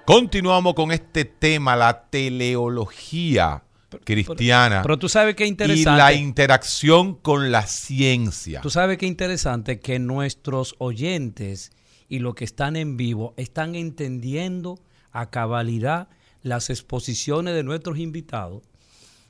Continuamos con este tema, la teleología cristiana Pero tú sabes qué y interesante. la interacción con la ciencia. Tú sabes qué interesante que nuestros oyentes y los que están en vivo están entendiendo a cabalidad las exposiciones de nuestros invitados,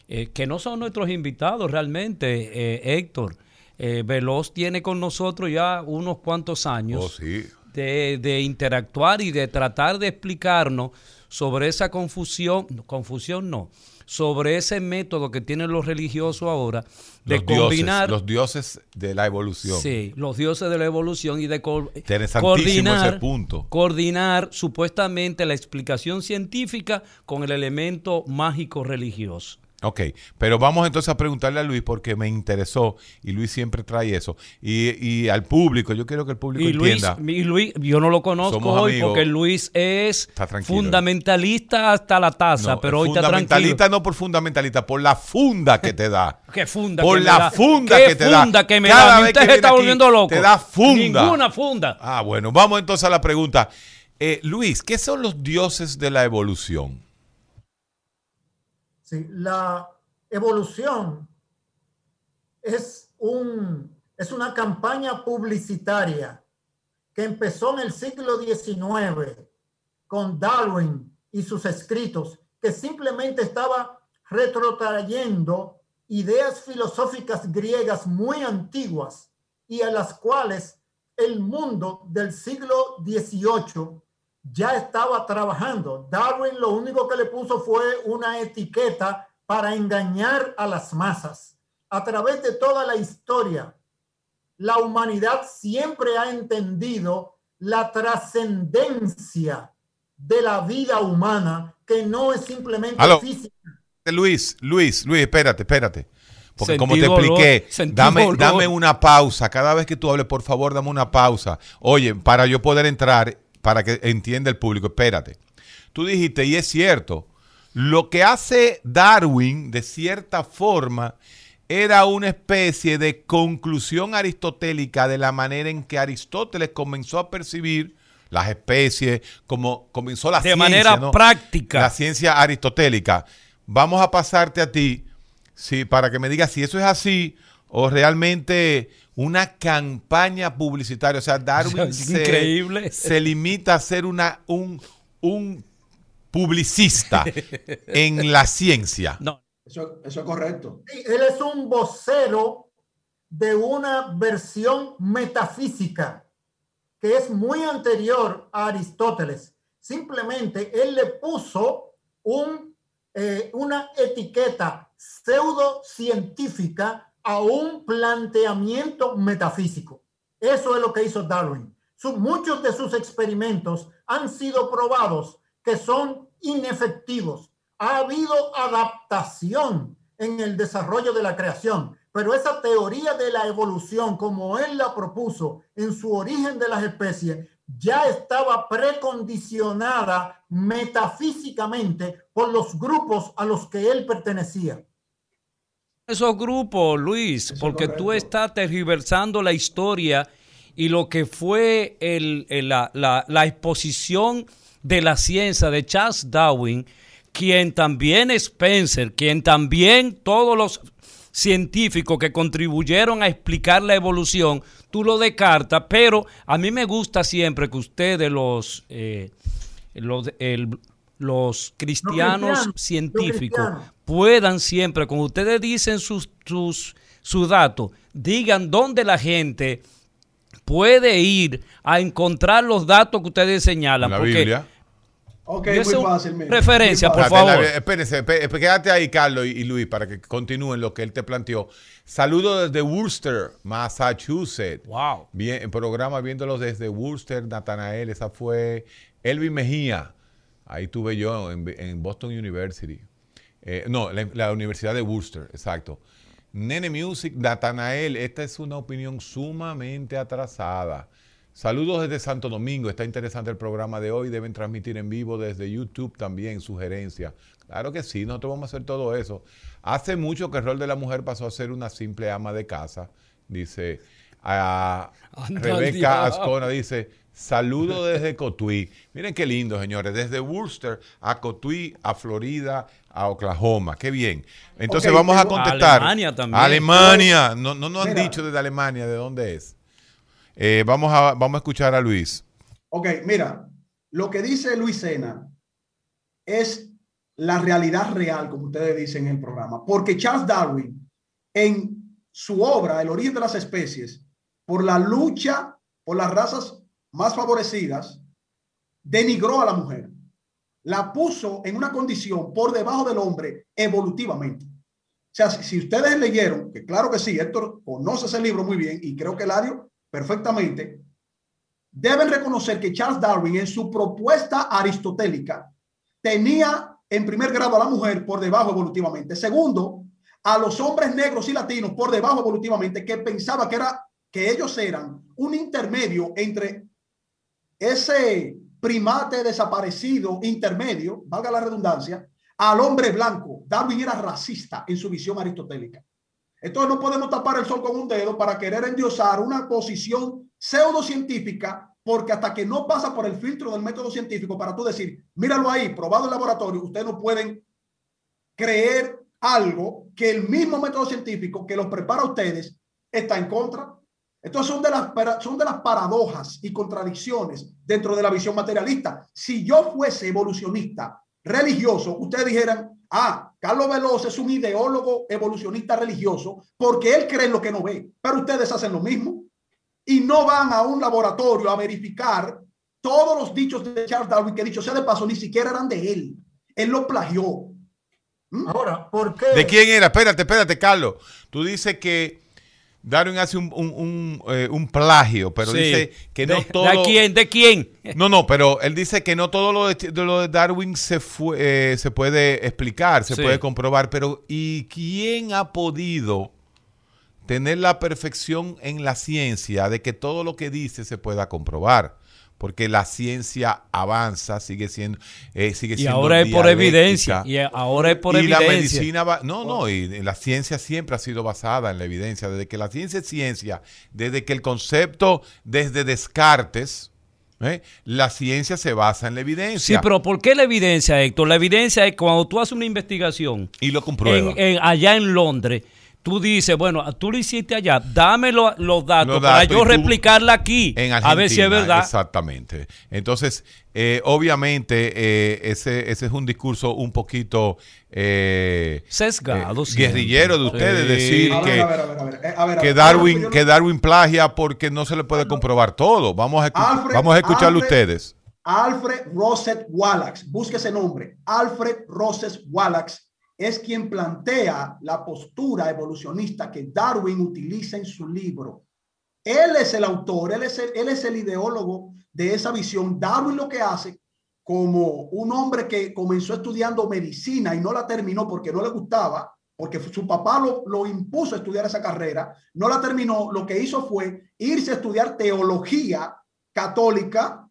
eh, que no son nuestros invitados realmente, eh, Héctor. Eh, Veloz tiene con nosotros ya unos cuantos años Oh, sí. De, de interactuar y de tratar de explicarnos sobre esa confusión, confusión no, sobre ese método que tienen los religiosos ahora de Los dioses, combinar los dioses de la evolución. Sí, los dioses de la evolución y de co- Interesantísimo coordinar, ese punto. coordinar supuestamente la explicación científica con el elemento mágico religioso. Ok, pero vamos entonces a preguntarle a Luis porque me interesó y Luis siempre trae eso. Y, y al público, yo quiero que el público Y Luis, entienda. y Luis, yo no lo conozco Somos hoy amigos. porque Luis es fundamentalista hasta la taza, No, pero hoy está tranquilo. fundamentalista no por fundamentalista, por la funda que te da. ¿Qué funda? Por que me la da? funda ¿Qué que te da. que me Cada da? vez Usted que se está aquí, volviendo loco. te da funda. Ninguna funda. Ah, bueno, vamos entonces a la pregunta. Eh, Luis, ¿qué son los dioses de la evolución? Sí, la evolución es, un, es una campaña publicitaria que empezó en el siglo XIX con Darwin y sus escritos, que simplemente estaba retrotrayendo ideas filosóficas griegas muy antiguas y a las cuales el mundo del siglo XVIII ya estaba trabajando. Darwin lo único que le puso fue una etiqueta para engañar a las masas. A través de toda la historia, la humanidad siempre ha entendido la trascendencia de la vida humana, que no es simplemente Aló. física. Luis, Luis, Luis, espérate, espérate. Porque Sentí como te dolor, expliqué, dame, dame una pausa. Cada vez que tú hables, por favor, dame una pausa. Oye, para yo poder entrar, para que entienda el público, espérate. Tú dijiste, y es cierto, lo que hace Darwin, de cierta forma, era una especie de conclusión aristotélica de la manera en que Aristóteles comenzó a percibir las especies, como comenzó la De ciencia. manera ¿no? práctica. La ciencia aristotélica. Vamos a pasarte a ti, sí, para que me digas si eso es así o realmente una campaña publicitaria. O sea, Darwin se, increíble. se limita a ser una, un, un publicista en la ciencia. No, Eso, eso es correcto. Sí, Él es un vocero de una versión metafísica que es muy anterior a Aristóteles. Simplemente él le puso un, eh, una etiqueta pseudocientífica a un planteamiento metafísico. Eso es lo que hizo Darwin. Su- muchos de sus experimentos han sido probados que son inefectivos. Ha habido adaptación en el desarrollo de la creación. Pero esa teoría de la evolución, como él la propuso en su origen de las especies, ya estaba precondicionada metafísicamente por los grupos a los que él pertenecía. Esos grupos, Luis, porque tú estás tergiversando la historia y lo que fue la, la exposición de la ciencia de Charles Darwin, quien también Spencer, quien también todos los científicos que contribuyeron a explicar la evolución, tú lo descartas, pero a mí me gusta siempre que ustedes los, eh, los, los cristianos científicos puedan siempre, cuando ustedes dicen sus, sus, sus datos, digan dónde la gente puede ir a encontrar los datos que ustedes señalan. La Biblia. Ok, muy fácil. Referencia, por favor. Espérense, quédate ahí, Carlos y, Luis, para que continúen lo que él te planteó. Saludos desde Worcester, Massachusetts. Wow. Bien, en programa viéndolos desde Worcester, Natanael, esa fue Elvin Mejía. Ahí tuve yo en, Boston University. Eh, no, la, la, Universidad de Worcester, exacto. Nene Music, Natanael, esta es una opinión sumamente atrasada. Saludos desde Santo Domingo. Está interesante el programa de hoy. Deben transmitir en vivo desde YouTube también sugerencias. Claro que sí, nosotros vamos a hacer todo eso. Hace mucho que el rol de la mujer pasó a ser una simple ama de casa. Dice a Rebeca Ascona, dice, saludo desde Cotuí. Miren qué lindo, señores. Desde Worcester a Cotuí, a Florida, a Oklahoma. Qué bien. Entonces vamos a contestar. Alemania también. Alemania. No, no nos han dicho desde Alemania de dónde es. Eh, vamos, a, vamos a escuchar a Luis. Ok, mira, lo que dice Luis Sena es la realidad real, como ustedes dicen en el programa, porque Charles Darwin, en su obra, El origen de las especies, por la lucha por las razas más favorecidas, denigró a la mujer, la puso en una condición por debajo del hombre evolutivamente. O sea, si, ustedes leyeron, que claro que sí, Héctor conoce ese libro muy bien y creo que Ladio perfectamente, deben reconocer que Charles Darwin en su propuesta aristotélica tenía en primer grado a la mujer por debajo evolutivamente. Segundo, a los hombres negros y latinos por debajo evolutivamente, que pensaba que, era, que ellos eran un intermedio entre ese primate desaparecido intermedio, valga la redundancia, al hombre blanco. Darwin era racista en su visión aristotélica. Entonces no podemos tapar el sol con un dedo para querer endiosar una posición pseudocientífica, porque hasta que no pasa por el filtro del método científico para tú decir, míralo ahí, probado en laboratorio, ustedes no pueden creer algo que el mismo método científico que los prepara a ustedes está en contra. Entonces son de las son de las paradojas y contradicciones dentro de la visión materialista. Si yo fuese evolucionista religioso, ustedes dijeran, Ah, Carlos Veloz es un ideólogo evolucionista religioso porque él cree en lo que no ve, pero ustedes hacen lo mismo y no van a un laboratorio a verificar todos los dichos de Charles Darwin que dicho sea de paso ni siquiera eran de él. Él lo plagió. ¿Mm? Ahora, ¿por qué? ¿De quién era? Espérate, espérate, Carlos. Tú dices que Darwin hace un, eh, un, plagio, pero dice que no todo. ¿De quién? ¿De quién? No, no, pero él dice que no todo lo de, lo de Darwin se, fue, eh, se puede explicar, se puede comprobar, pero ¿y quién ha podido tener la perfección en la ciencia de que todo lo que dice se pueda comprobar? Porque la ciencia avanza, sigue siendo, eh, sigue y ahora es por evidencia. Y ahora es por y la medicina va, no, no, y la ciencia siempre ha sido basada en la evidencia. Desde que la ciencia es ciencia, desde que el concepto, desde Descartes, ¿eh? la ciencia se basa en la evidencia. Sí, pero ¿por qué la evidencia, Héctor? La evidencia es cuando tú haces una investigación. Y lo compruebas. allá en Londres tú dices, bueno, tú lo hiciste allá, dame los, datos, para yo replicarla aquí, en a ver si es verdad. Exactamente. Entonces, eh, obviamente, eh, ese, ese es un discurso un poquito eh, sesgado, guerrillero de ustedes, decir que, que Darwin, que Darwin plagia porque no se le puede comprobar todo. Vamos a, vamos a escucharlo ustedes. Alfred Rosset Wallace, busque ese nombre, Alfred Rosset Wallace es quien plantea la postura evolucionista que Darwin utiliza en su libro. Él es el autor, él es el, él es el ideólogo de esa visión. Darwin lo que hace como un hombre que comenzó estudiando medicina y no la terminó porque no le gustaba, porque su papá lo, lo, impuso a estudiar esa carrera, no la terminó, lo que hizo fue irse a estudiar teología católica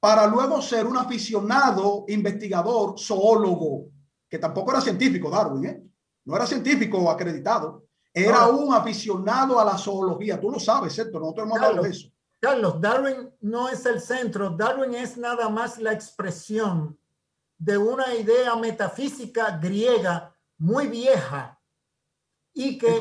para luego ser un aficionado, investigador, zoólogo, que tampoco era científico, Darwin, ¿eh? no era científico acreditado, era un aficionado a la zoología, tú lo sabes, ¿cierto? Nosotros hemos hablado de eso. Carlos, Darwin no es el centro, Darwin es nada más la expresión de una idea metafísica griega muy vieja y que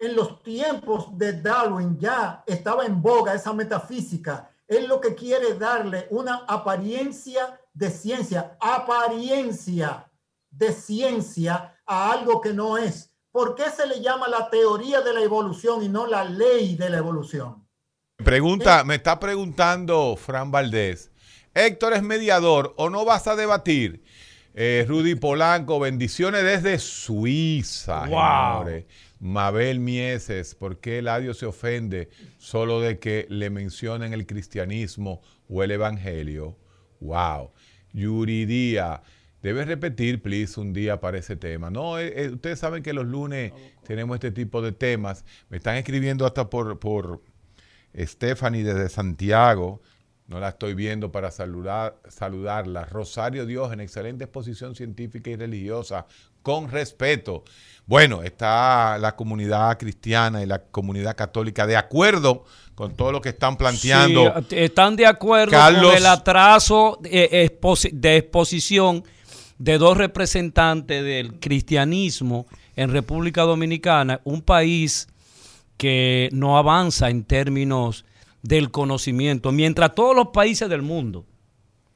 en, los tiempos de Darwin ya estaba en boga esa metafísica. Él lo que quiere darle una apariencia de ciencia, apariencia de ciencia a algo que no es. ¿Por qué se le llama la teoría de la evolución y no la ley de la evolución? Pregunta, me está preguntando Fran Valdés. Héctor es mediador o no vas a debatir. Eh, Rudy Polanco, bendiciones desde Suiza. Wow. Mabel Mieses, ¿por qué Eladio se ofende solo de que le mencionen el cristianismo o el evangelio? Wow. Yuri Díaz, debes repetir, please, un día para ese tema. No, eh, eh, ustedes saben que los lunes tenemos este tipo de temas. Me están escribiendo hasta por, por Stephanie desde Santiago. No la estoy viendo para saludar, saludarla. Rosario Dios en excelente exposición científica y religiosa, con respeto. Bueno, está la comunidad cristiana y la comunidad católica de acuerdo con todo lo que están planteando. Sí, están de acuerdo con el atraso de, de exposición de dos representantes del cristianismo en República Dominicana, un país que no avanza en términos del conocimiento, mientras todos los países del mundo,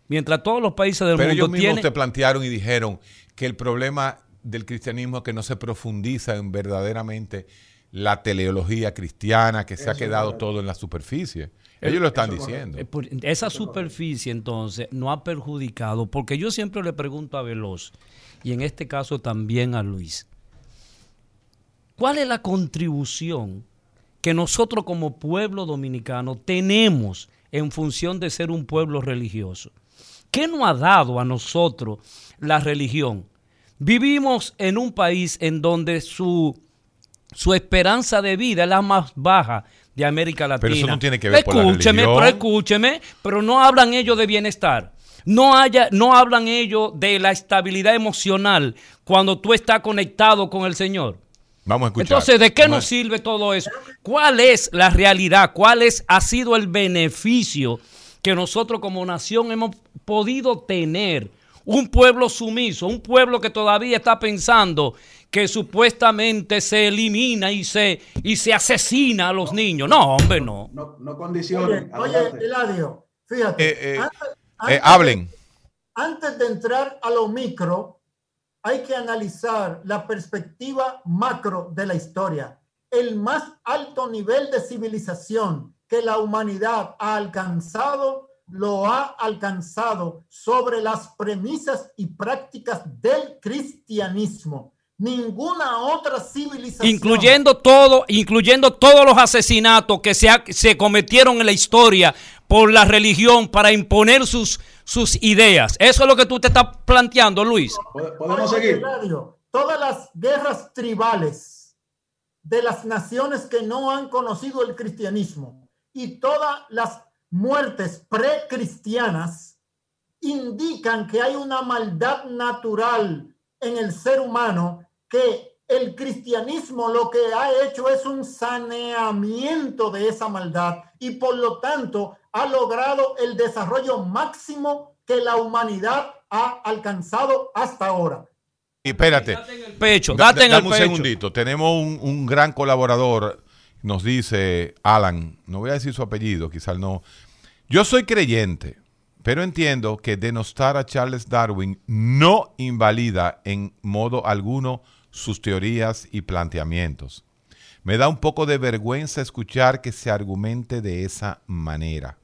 mientras todos los países del Pero mundo ellos mismos te plantearon y dijeron que el problema del cristianismo es que no se profundiza en verdaderamente la teleología cristiana, que se ha quedado todo en la superficie. Ellos lo están diciendo. Eh, esa superficie entonces no ha perjudicado, porque yo siempre le pregunto a Veloz, y en este caso también a Luis, ¿cuál es la contribución que nosotros como pueblo dominicano tenemos en función de ser un pueblo religioso. ¿Qué nos ha dado a nosotros la religión? Vivimos en un país en donde su, su esperanza de vida es la más baja de América Latina. Pero eso no tiene que ver escúcheme, con la religión. Pero escúcheme, pero no hablan ellos de bienestar. No, haya, no hablan ellos de la estabilidad emocional cuando tú estás conectado con el Señor. Vamos a escuchar. Entonces, ¿de qué Vamos nos sirve todo eso? ¿Cuál es la realidad? ¿Cuál es, ha sido el beneficio que nosotros como nación hemos podido tener? Un pueblo sumiso, un pueblo que todavía está pensando que supuestamente se elimina y se, y se asesina a los niños. No, hombre, no. No, no condiciones. Oye, oye, Eladio, fíjate. Eh, eh, antes, Eh, hablen. Antes de entrar a lo micro, hay que analizar la perspectiva macro de la historia. El más alto nivel de civilización que la humanidad ha alcanzado, lo ha alcanzado sobre las premisas y prácticas del cristianismo. Ninguna otra civilización. Incluyendo todo, incluyendo todos los asesinatos que se, ha- se cometieron en la historia por la religión para imponer sus, sus ideas. Eso es lo que tú te estás planteando, Luis. Pod- Podemos seguir. Todas las guerras tribales de las naciones que no han conocido el cristianismo y todas las muertes precristianas indican que hay una maldad natural en el ser humano que el cristianismo lo que ha hecho es un saneamiento de esa maldad y por lo tanto ha logrado el desarrollo máximo que la humanidad ha alcanzado hasta ahora. Y espérate. Pecho, Da- date en el un pecho. segundito. Tenemos un, un gran colaborador. Nos dice Alan. No voy a decir su apellido, quizás no. Yo soy creyente, pero entiendo que denostar a Charles Darwin no invalida en modo alguno sus teorías y planteamientos. Me da un poco de vergüenza escuchar que se argumente de esa manera.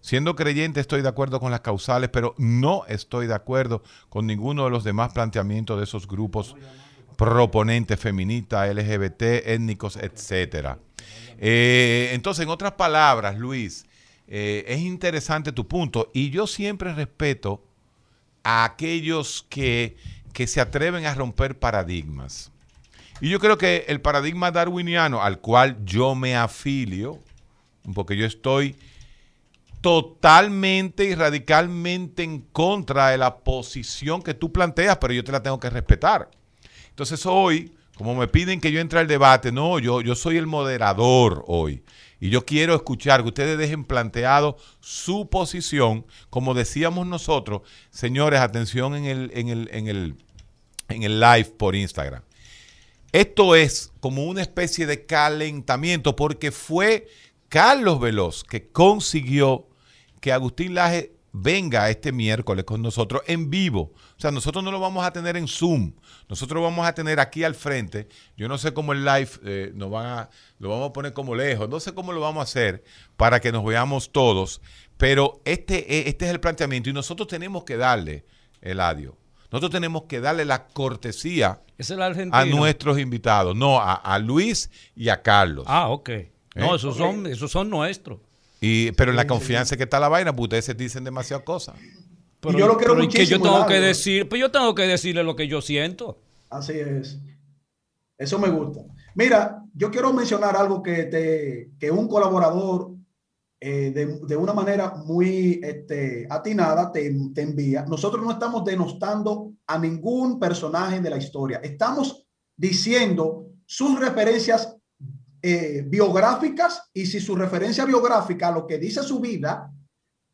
Siendo creyente estoy de acuerdo con las causales, pero no estoy de acuerdo con ninguno de los demás planteamientos de esos grupos proponentes feministas, LGBT, étnicos, etcétera. Eh, entonces, en otras palabras, Luis, eh, es interesante tu punto y yo siempre respeto a aquellos que, que se atreven a romper paradigmas. Y yo creo que el paradigma darwiniano al cual yo me afilio, porque yo estoy totalmente y radicalmente en contra de la posición que tú planteas, pero yo te la tengo que respetar. Entonces hoy, como me piden que yo entre al debate, no, yo, yo soy el moderador hoy. Y yo quiero escuchar que ustedes dejen planteado su posición, como decíamos nosotros, señores, atención en el, en el, en el, en el live por Instagram. Esto es como una especie de calentamiento porque fue Carlos Veloz que consiguió que Agustín Laje venga este miércoles con nosotros en vivo. O sea, nosotros no lo vamos a tener en Zoom. Nosotros vamos a tener aquí al frente. Yo no sé cómo el live eh, nos van a, lo vamos a poner como lejos. No sé cómo lo vamos a hacer para que nos veamos todos. Pero este, eh, este es el planteamiento y nosotros tenemos que darle, el Eladio, nosotros tenemos que darle la cortesía a nuestros invitados. No, a, Luis y a Carlos. Ah, ok. No, ¿Eh? esos, Son, esos son nuestros. Y, pero en la confianza que está la vaina, pues ustedes se dicen demasiadas cosas. Pero, yo lo quiero muchísimo. Que yo tengo que decir, pues yo tengo que decirle lo que yo siento. Así es. Eso me gusta. Mira, yo quiero mencionar algo que, te, que un colaborador eh, de, una manera muy este, atinada te, te envía. Nosotros no estamos denostando a ningún personaje de la historia. Estamos diciendo sus referencias eh, biográficas y si su referencia biográfica, lo que dice su vida,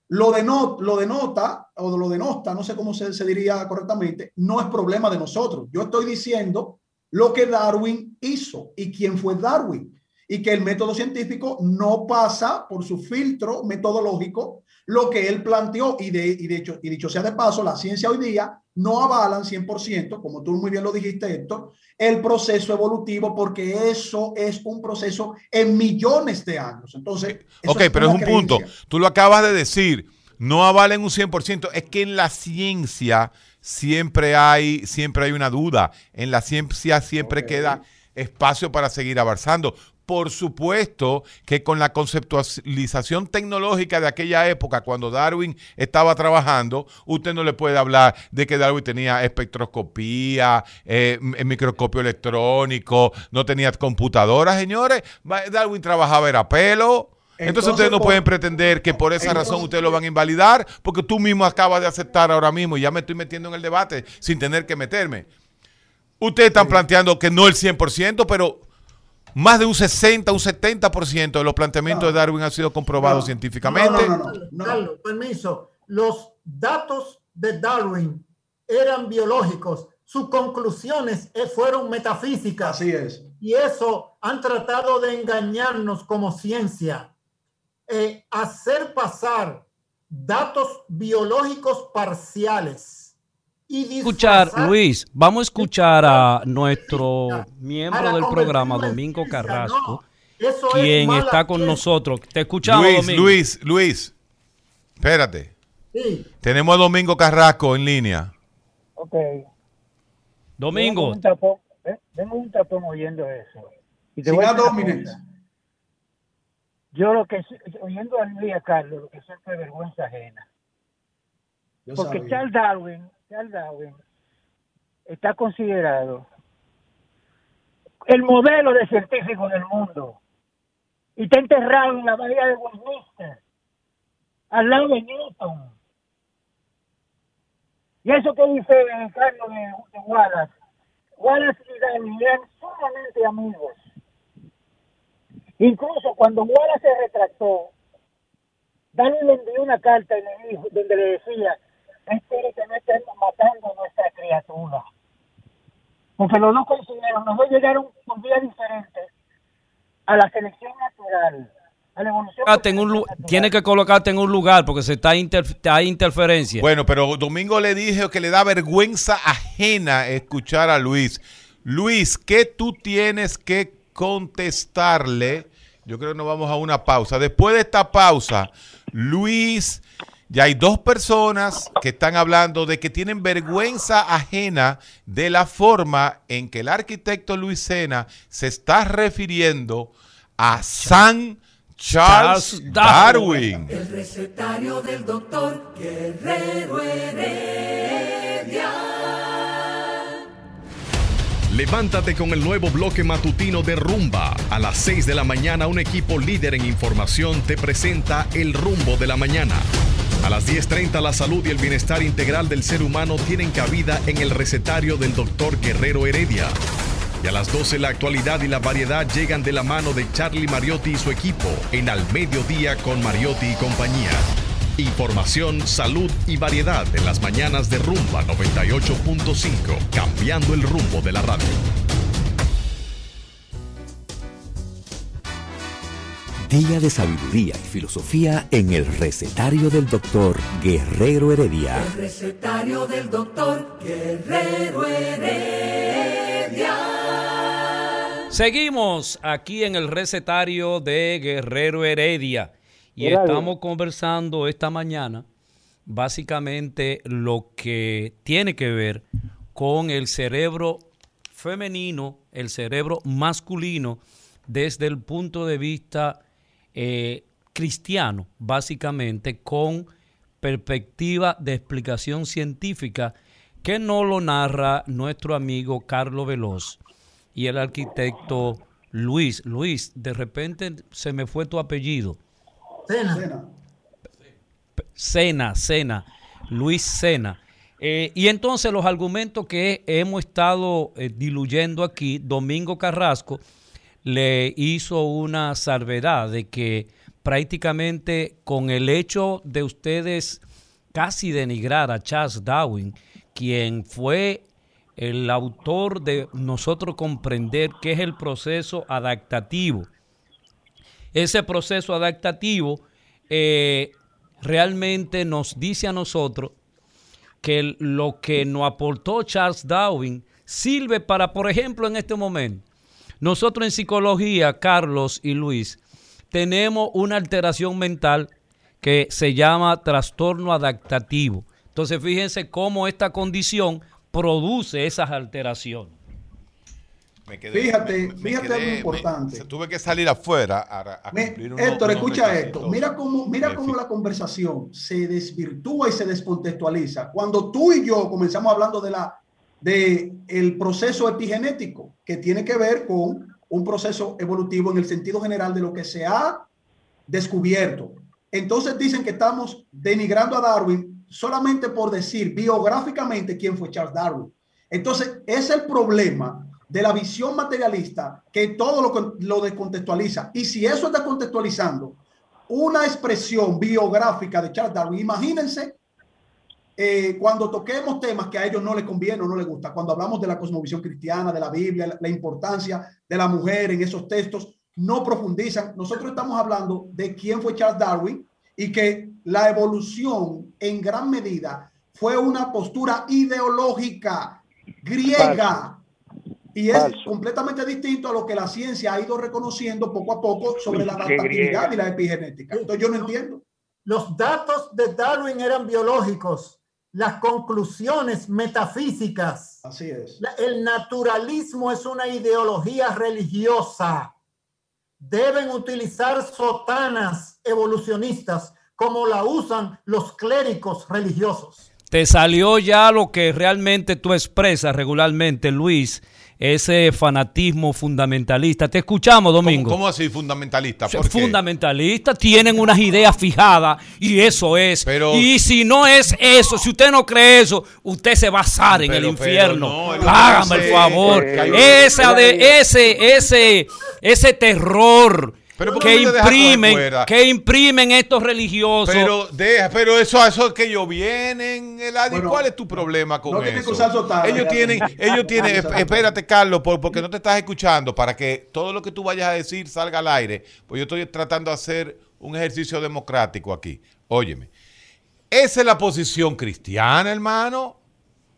lo, denota, lo denota o lo denota, no sé cómo se, se diría correctamente, no es problema de nosotros. Yo estoy diciendo lo que Darwin hizo y quién fue Darwin y que el método científico no pasa por su filtro metodológico lo que él planteó y de, y de hecho, y dicho sea de paso, la ciencia hoy día no avalan 100%, como tú muy bien lo dijiste, Héctor, el proceso evolutivo, porque eso es un proceso en millones de años. Entonces, ok, pero es un punto. Tú lo acabas de decir, no avalen un 100%. Es que en la ciencia siempre hay, siempre hay una duda. En la ciencia siempre queda espacio para seguir avanzando. Por supuesto que con la conceptualización tecnológica de aquella época, cuando Darwin estaba trabajando, usted no le puede hablar de que Darwin tenía espectroscopía, eh, microscopio electrónico, no tenía computadoras, señores. Darwin trabajaba era pelo. Entonces, ustedes no pueden pretender que por esa razón ustedes lo van a invalidar, porque tú mismo acabas de aceptar ahora mismo y ya me estoy metiendo en el debate sin tener que meterme. Ustedes están planteando que no el 100%, pero más de un 60, un 70% de los planteamientos de Darwin han sido comprobados científicamente. No, no, Carlos, permiso. Los datos de Darwin eran biológicos. Sus conclusiones eh, fueron metafísicas. Así es. Y eso han tratado de engañarnos como ciencia. Eh, hacer pasar datos biológicos parciales escuchar, Luis, vamos a escuchar a nuestro miembro del programa, Domingo Carrasco, quien está con nosotros. Te escuchamos, Luis, Luis, Luis, espérate. Tenemos a Domingo Carrasco en línea. Ok. Domingo. Tengo un tapón, un oyendo eso. Y te voy a Yo lo que, oyendo a Luis Carlos, lo que siento es vergüenza ajena. Porque Charles Darwin Charles Darwin está considerado el modelo de científico del mundo y está enterrado en la bahía de Westminster, al lado de Newton. Y eso que dice el Carlos de, Wallace, Wallace y Darwin eran sumamente amigos. Incluso cuando Wallace se retractó, Darwin le envió una carta donde le decía, espero que no estemos matando nuestra criatura. Porque los dos coincidieron, los dos llegaron por vías diferentes a la selección natural. A la evolución tiene que colocarte en un lugar porque se está hay interferencia. Bueno, pero Domingo le dije que le da vergüenza ajena escuchar a Luis. Luis, ¿qué tú tienes que contestarle? Yo creo que nos vamos a una pausa. Después de esta pausa, Luis ya hay dos personas que están hablando de que tienen vergüenza ajena de la forma en que el arquitecto Luis Sena se está refiriendo a San Charles Darwin. El recetario del doctor Guerrero Heredia. Levántate con el nuevo bloque matutino de Rumba. A las 6 de la mañana un equipo líder en información te presenta el rumbo de la mañana. A las 10.30 la salud y el bienestar integral del ser humano tienen cabida en el recetario del doctor Guerrero Heredia. Y a las 12 la actualidad y la variedad llegan de la mano de Charlie Mariotti y su equipo en Al Mediodía con Mariotti y compañía. Información, salud y variedad en las mañanas de Rumba 98.5, cambiando el rumbo de la radio. Día de sabiduría y filosofía en el recetario del doctor Guerrero Heredia. El recetario del doctor Guerrero Heredia. Seguimos aquí en el recetario de Guerrero Heredia. Y estamos conversando esta mañana básicamente lo que tiene que ver con el cerebro femenino, el cerebro masculino, desde el punto de vista eh, cristiano, básicamente, con perspectiva de explicación científica que no lo narra nuestro amigo Carlos Veloz y el arquitecto Luis. Luis, de repente se me fue tu apellido. Sena. Sena, Sena, Luis Sena. Eh, y entonces los argumentos que hemos estado eh, diluyendo aquí, Domingo Carrasco le hizo una salvedad de que prácticamente con el hecho de ustedes casi denigrar a Charles Darwin, quien fue el autor de nosotros comprender qué es el proceso adaptativo ese proceso adaptativo eh, realmente nos dice a nosotros que lo que nos aportó Charles Darwin sirve para, por ejemplo, en este momento, nosotros en psicología, Carlos y Luis, tenemos una alteración mental que se llama trastorno adaptativo. Entonces, fíjense cómo esta condición produce esas alteraciones fíjate, fíjate algo importante. tuve que salir afuera a, cumplir Héctor, escucha esto. Mira cómo, mira cómo la conversación se desvirtúa y se descontextualiza. Cuando tú y yo comenzamos hablando de la de el proceso epigenético que tiene que ver con un proceso evolutivo en el sentido general de lo que se ha descubierto. Entonces dicen que estamos denigrando a Darwin solamente por decir biográficamente quién fue Charles Darwin. Entonces, es el problema de la visión materialista que todo lo, lo descontextualiza. Y si eso está contextualizando una expresión biográfica de Charles Darwin, imagínense eh, cuando toquemos temas que a ellos no les conviene o no les gusta, cuando hablamos de la cosmovisión cristiana, de la Biblia, la, importancia de la mujer en esos textos, no profundizan. Nosotros estamos hablando de quién fue Charles Darwin y que la evolución en gran medida fue una postura ideológica griega y es completamente distinto a lo que la ciencia ha ido reconociendo poco a poco sobre la adaptabilidad y la epigenética. Entonces yo no entiendo. Los datos de Darwin eran biológicos, las conclusiones metafísicas. Así es. El naturalismo es una ideología religiosa. Deben utilizar sotanas evolucionistas como la usan los clérigos religiosos. Te salió ya lo que realmente tú expresas regularmente, Luis, ese fanatismo fundamentalista. Te escuchamos, Domingo. ¿Cómo, así fundamentalista? Fundamentalista, tienen unas ideas fijadas y eso es. y si no es eso, si usted no cree eso, usted se va a asar en el infierno. Hágame el favor. Esa de, ese, ese, ese terror pero que imprimen, que imprimen estos religiosos. Pero deja, pero eso, eso es que ellos vienen, ¿cuál es tu problema con eso? ellos tienen, ellos tienen, espérate, Carlos, porque no te estás escuchando, para que todo lo que tú vayas a decir salga al aire, pues yo estoy tratando de hacer un ejercicio democrático aquí. Óyeme, esa es la posición cristiana, hermano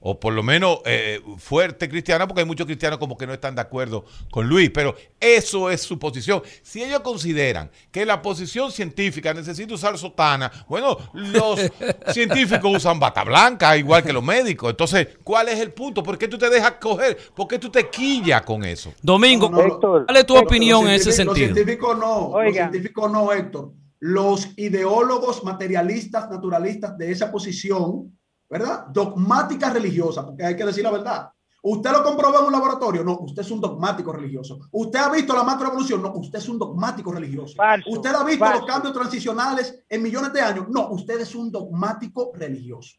o por lo menos eh, fuerte cristiana, porque hay muchos cristianos como que no están de acuerdo con Luis, pero eso es su posición. Si ellos consideran que la posición científica necesita usar sotana, bueno, los científicos usan bata blanca, igual que los médicos. Entonces, ¿cuál es el punto? ¿Por qué tú te dejas coger? ¿Por qué tú te quillas con eso? Domingo, ¿cuál es tu opinión en ese sentido? Los científicos no, los científicos no, Héctor. Los ideólogos materialistas, naturalistas de esa posición ¿verdad? Dogmática religiosa, porque hay que decir la verdad. ¿Usted lo comprobó en un laboratorio? No, usted es un dogmático religioso. ¿Usted ha visto la macroevolución? No, usted es un dogmático religioso. ¿Usted ha visto los cambios transicionales en millones de años? No, usted es un dogmático religioso.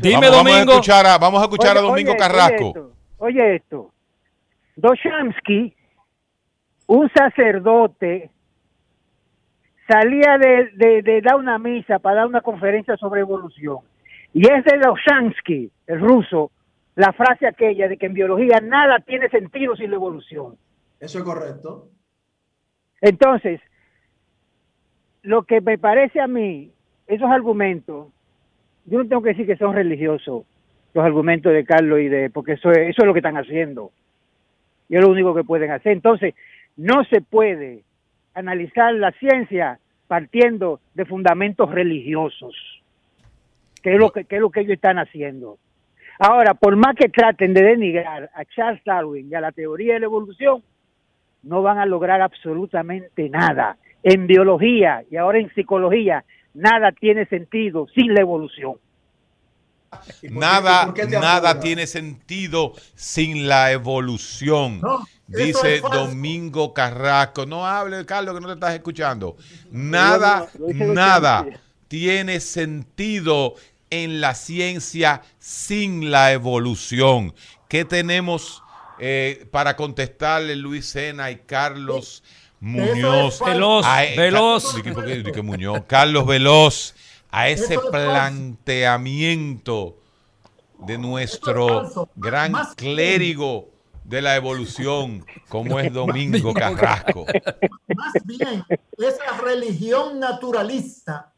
Dime, vamos, Domingo. Vamos a escuchar a, vamos a, escuchar a Domingo Carrasco. Oye esto. Doshamsky, un sacerdote, salía de, de, dar una misa para dar una conferencia sobre evolución. Y es de Doshamsky, el ruso, la frase aquella de que en biología nada tiene sentido sin la evolución. Eso es correcto. Entonces, lo que me parece a mí, esos argumentos, yo no tengo que decir que son religiosos, los argumentos de Carlos y de, porque eso, eso es lo que están haciendo. Y es lo único que pueden hacer. Entonces, no se puede analizar la ciencia partiendo de fundamentos religiosos, que es lo que, que es lo que ellos están haciendo. Ahora, por más que traten de denigrar a Charles Darwin y a la teoría de la evolución, no van a lograr absolutamente nada. En biología y ahora en psicología, nada tiene sentido sin la evolución. Nada, nada tiene sentido sin la evolución. dice Domingo Carrasco. No hable, Carlos, que no te estás escuchando. Nada, nada tiene sentido en la ciencia sin la evolución. ¿Qué tenemos eh, para contestarle Luis Sena y Carlos Muñoz? Veloz, Veloz. Muñoz, Carlos Veloz, a ese planteamiento de nuestro gran clérigo de la evolución, como es Domingo Carrasco. Más bien, esa religión naturalista,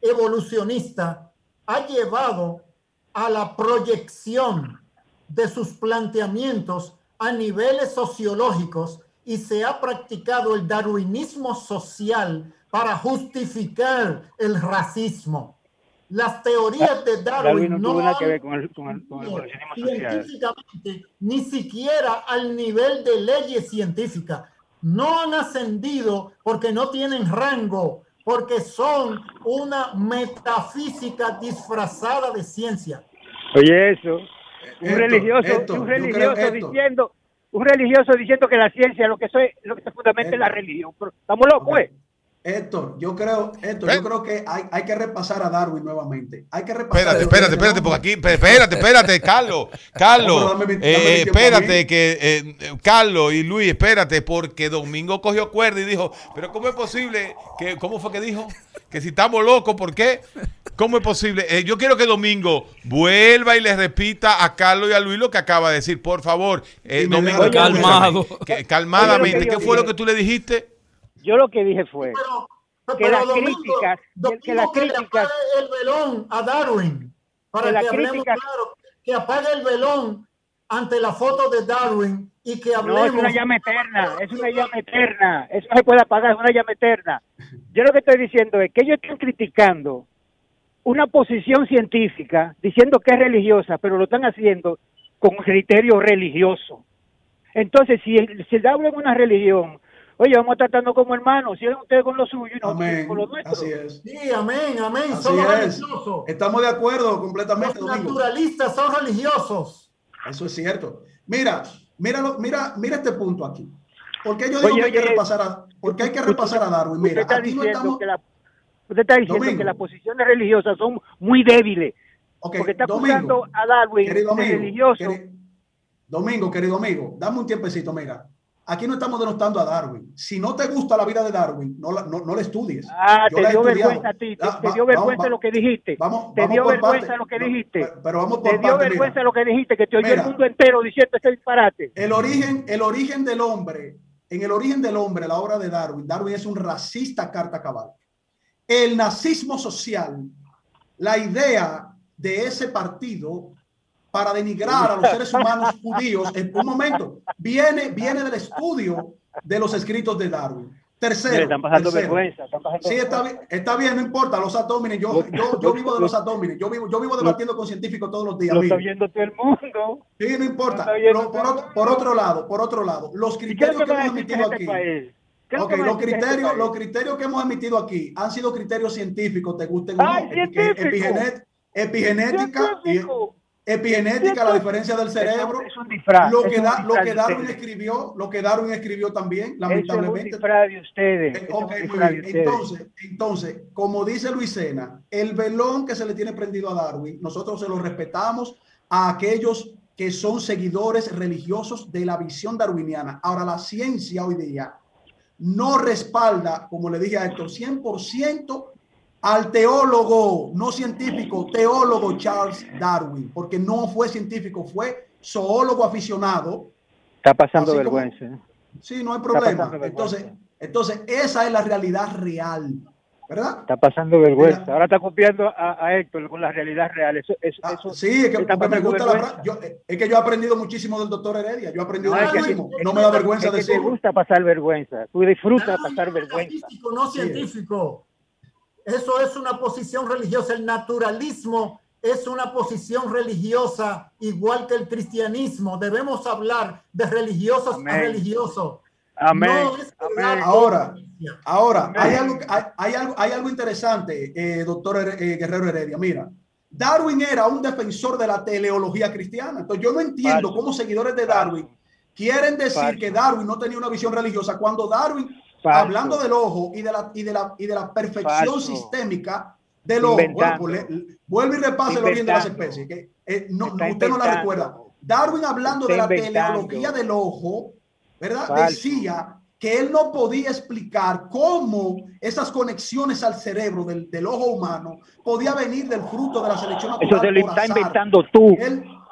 evolucionista, ha llevado a la proyección de sus planteamientos a niveles sociológicos y se ha practicado el darwinismo social para justificar el racismo. Las teorías de Darwin, no, han que ver con el, científicamente ni siquiera al nivel de leyes científicas. No han ascendido porque no tienen rango porque son una metafísica disfrazada de ciencia. Oye, eso, un religioso, un religioso diciendo, un religioso diciendo que la ciencia lo que soy, lo que se fundamenta es la religión. estamos locos, pues. Héctor, yo creo, Héctor, yo creo que hay, hay, que repasar a Darwin nuevamente. Hay que repasar. Espérate, espérate, espérate, porque aquí, espérate, espérate, Carlos, Carlos, eh, espérate, que eh, Carlos y Luis, espérate, porque Domingo cogió cuerda y dijo, pero ¿cómo es posible? que ¿Cómo fue que dijo? Que si estamos locos, ¿por qué? ¿Cómo es posible? Eh, yo quiero que Domingo vuelva y le repita a Carlos y a Luis lo que acaba de decir, por favor. Domingo, calmado. calmadamente, ¿qué fue lo que tú le dijiste? Yo lo que dije fue que, las críticas, que las críticas, el velón a Darwin para que, hablemos claro, que apague el velón ante la foto de Darwin y que hablemos. No, es una llama eterna, es una llama eterna, eso no se puede apagar, es una llama eterna. Yo lo que estoy diciendo es que ellos están criticando una posición científica diciendo que es religiosa, pero lo están haciendo con criterio religioso. Entonces, si, si Darwin es una religión Oye, vamos tratando como hermanos, si ustedes con lo suyo y no con lo nuestro. Así es. Sí, amén, amén. Somos religiosos. Estamos de acuerdo completamente. Los naturalistas son religiosos. Eso es cierto. Mira, míralo, mira, mira este punto aquí. Porque yo digo que hay que repasar a, porque hay que repasar a Darwin. Mira, aquí no estamos. Que la, usted está diciendo que las posiciones religiosas son muy débiles. porque está acusando a Darwin querido religioso. Domingo, querido amigo, dame un tiempecito, mira. Aquí no estamos denostando a Darwin. Si no te gusta la vida de Darwin, no la, no, no la estudies. Ah, te dio vergüenza a ti. Te, dio vergüenza lo que dijiste. Vamos, te dio vergüenza lo que dijiste. pero vamos por Te dio vergüenza lo que dijiste, que te oyó el mundo entero diciendo ese disparate. El origen, el origen del hombre, en el origen del hombre, la obra de Darwin, Darwin es un racista carta cabal. El nazismo social, la idea de ese partido para denigrar a los seres humanos judíos. En un momento, viene, viene del estudio de los escritos de Darwin. Tercero. Están pasando vergüenza. sí, está bien, está bien, no importa, los atómines. Yo, yo, yo vivo de los atómines. Yo vivo, yo vivo debatiendo con científicos todos los días. Lo está viendo todo el mundo. Sí, no importa. por, otro, lado, por otro lado, los criterios que hemos emitido aquí. Okay, los criterios, los criterios que hemos emitido aquí han sido criterios científicos, te gusten o no, epigenética y epigenética, la diferencia del cerebro, lo que, da, lo que Darwin escribió, lo que Darwin escribió también, lamentablemente. Es ustedes. Eh, okay, muy bien. Entonces, entonces, como dice Luisena, el velón que se le tiene prendido a Darwin, nosotros se lo respetamos a aquellos que son seguidores religiosos de la visión darwiniana. Ahora, la ciencia hoy día no respalda, como le dije a Héctor, 100% al teólogo, no científico, teólogo Charles Darwin, porque no fue científico, fue zoólogo aficionado. Está pasando vergüenza. sí, no hay problema. Entonces, entonces, esa es la realidad real. ¿verdad? Está pasando vergüenza. Ahora está copiando a, Héctor con la realidad real. Eso, eso, ah, sí, es que, me gusta la yo, Es que yo he aprendido muchísimo del doctor Heredia. Yo he aprendido no, muchísimo. no me da vergüenza es que Te gusta pasar vergüenza. Tú disfrutas pasar vergüenza. no científico. Eso es una posición religiosa. El naturalismo es una posición religiosa igual que el cristianismo. Debemos hablar de religiosos a religiosos. Amén. Ahora, ahora hay, algo, hay, algo, hay algo interesante, eh, doctor eh, Guerrero Heredia. Mira, Darwin era un defensor de la teleología cristiana. Entonces yo no entiendo cómo seguidores de Darwin quieren decir que Darwin no tenía una visión religiosa cuando Darwin hablando del ojo y de la, y de la, y de la perfección sistémica del ojo. Pues vuelve y repáselo bien de las especies. Que, eh, no, usted no la recuerda. Darwin hablando de la teleología del ojo, ¿verdad? Decía que él no podía explicar cómo esas conexiones al cerebro del, del ojo humano podía venir del fruto de la selección natural. Eso te lo está inventando tú.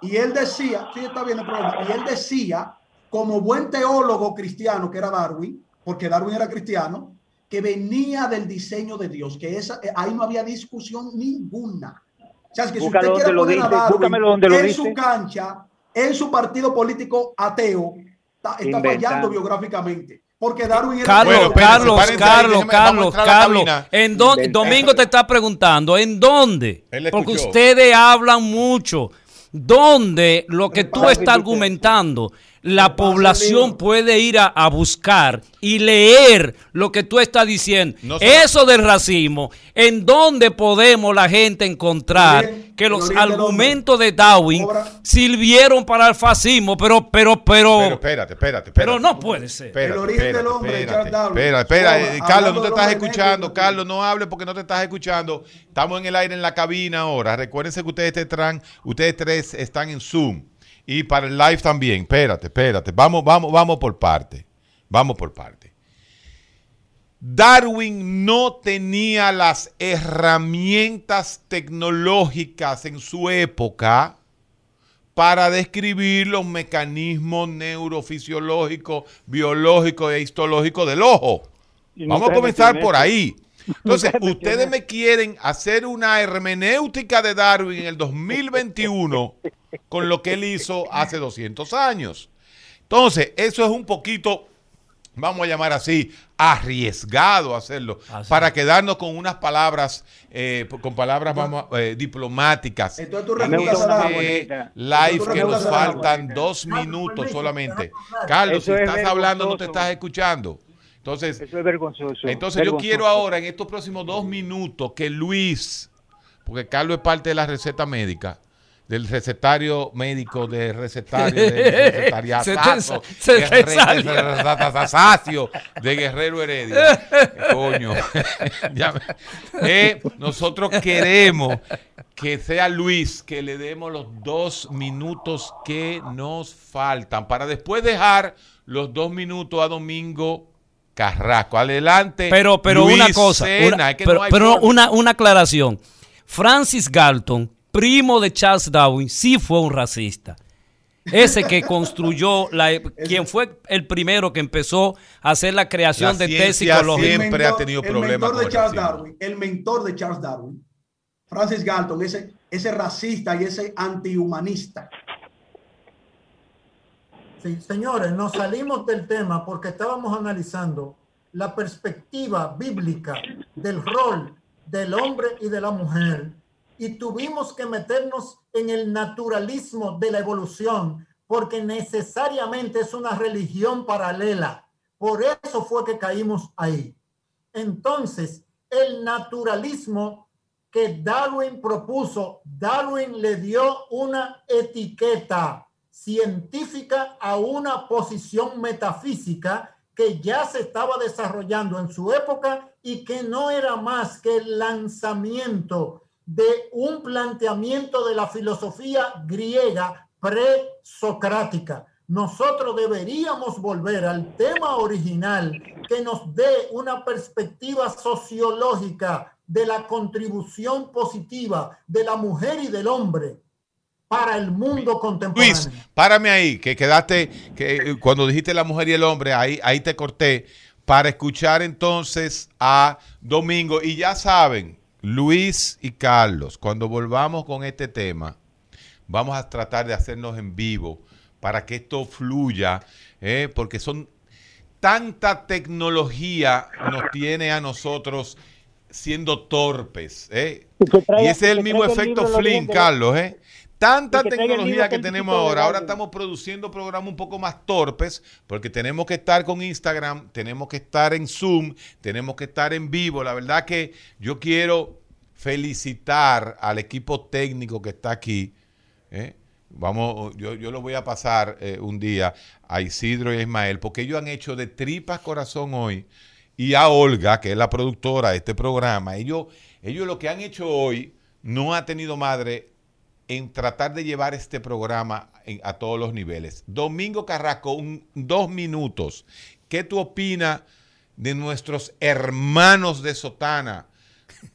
y él decía, sí, está bien el problema, y él decía, como buen teólogo cristiano que era Darwin, porque Darwin era cristiano, que venía del diseño de Dios, que esa, eh, ahí no había discusión ninguna. O sea, es que si usted quiere poner a Darwin en su cancha, en su partido político ateo, está, fallando biográficamente. Porque Darwin era Carlos, Carlos, Carlos, Carlos, Carlos, ¿en dónde, Domingo te está preguntando, ¿en dónde? Porque ustedes hablan mucho. ¿Dónde lo que tú estás argumentando la población puede ir a, buscar y leer lo que tú estás diciendo. Eso del racismo, ¿en dónde podemos la gente encontrar que los argumentos de Darwin sirvieron para el fascismo? Pero, pero, pero. Pero espérate, espérate. Pero no puede ser. el origen del hombre, Espera, espera, Carlos, no te estás escuchando. Carlos, no hable porque no te estás escuchando. Estamos en el aire en la cabina ahora. Recuérdense que ustedes, te ustedes tres están en Zoom. Y para el live también. Espérate, espérate. Vamos, vamos, vamos por parte. Vamos por parte. Darwin no tenía las herramientas tecnológicas en su época para describir los mecanismos neurofisiológicos, biológicos e histológicos del ojo. Vamos a comenzar por ahí. Entonces, ustedes me quieren hacer una hermenéutica de Darwin en el 2021 con lo que él hizo hace 200 años. Entonces, eso es un poquito, vamos a llamar así, arriesgado hacerlo, para quedarnos con unas palabras, eh, con palabras vamos, eh, diplomáticas. Entonces tú este live que nos faltan dos minutos solamente. Carlos, si estás hablando no te estás escuchando. Entonces, Eso es vergonzoso. Entonces yo quiero ahora, en estos próximos dos minutos, que Luis, porque Carlos es parte de la receta médica, del recetario médico, de recetario, de recetariazo, de Guerrero Heredia. Coño. Eh, nosotros queremos que sea Luis, que le demos los dos minutos que nos faltan, para después dejar los dos minutos a Domingo Carrasco. Adelante. Pero, pero una cosa, pero, una, una aclaración. Francis Galton, primo de Charles Darwin, sí fue un racista. Ese que construyó, la, quien fue el primero que empezó a hacer la creación de tesis siempre ha tenido problemas. El mentor de Charles Darwin, el mentor de Charles Darwin, Francis Galton, ese, ese racista y ese antihumanista Sí, señores, nos salimos del tema porque estábamos analizando la perspectiva bíblica del rol del hombre y de la mujer y tuvimos que meternos en el naturalismo de la evolución porque necesariamente es una religión paralela. Por eso fue que caímos ahí. Entonces, el naturalismo que Darwin propuso. Darwin le dio una etiqueta científica a una posición metafísica que ya se estaba desarrollando en su época y que no era más que el lanzamiento de un planteamiento de la filosofía griega presocrática. Nosotros deberíamos volver al tema original que nos dé una perspectiva sociológica de la contribución positiva de la mujer y del hombre para el mundo contemporáneo. Luis, párame ahí, que quedaste, que eh, cuando dijiste la mujer y el hombre, ahí, ahí te corté, para escuchar entonces a Domingo. Y ya saben, Luis y Carlos, cuando volvamos con este tema, vamos a tratar de hacernos en vivo para que esto fluya, eh, porque son tanta tecnología nos tiene a nosotros siendo torpes. Eh. y ese es el mismo efecto Flynn, Carlos. Eh. Tanta tecnología que tenemos ahora. Ahora estamos produciendo programas un poco más torpes porque tenemos que estar con Instagram, tenemos que estar en Zoom, tenemos que estar en vivo. La verdad que yo quiero felicitar al equipo técnico que está aquí. ¿eh? Vamos, yo, yo lo voy a pasar eh, un día a Isidro y a Ismael porque ellos han hecho de tripas corazón hoy y a Olga, que es la productora de este programa. Ellos, ellos lo que han hecho hoy no ha tenido madre en tratar de llevar este programa a todos los niveles. Domingo Carrasco, dos minutos. ¿Qué tú opinas de nuestros hermanos de Sotana,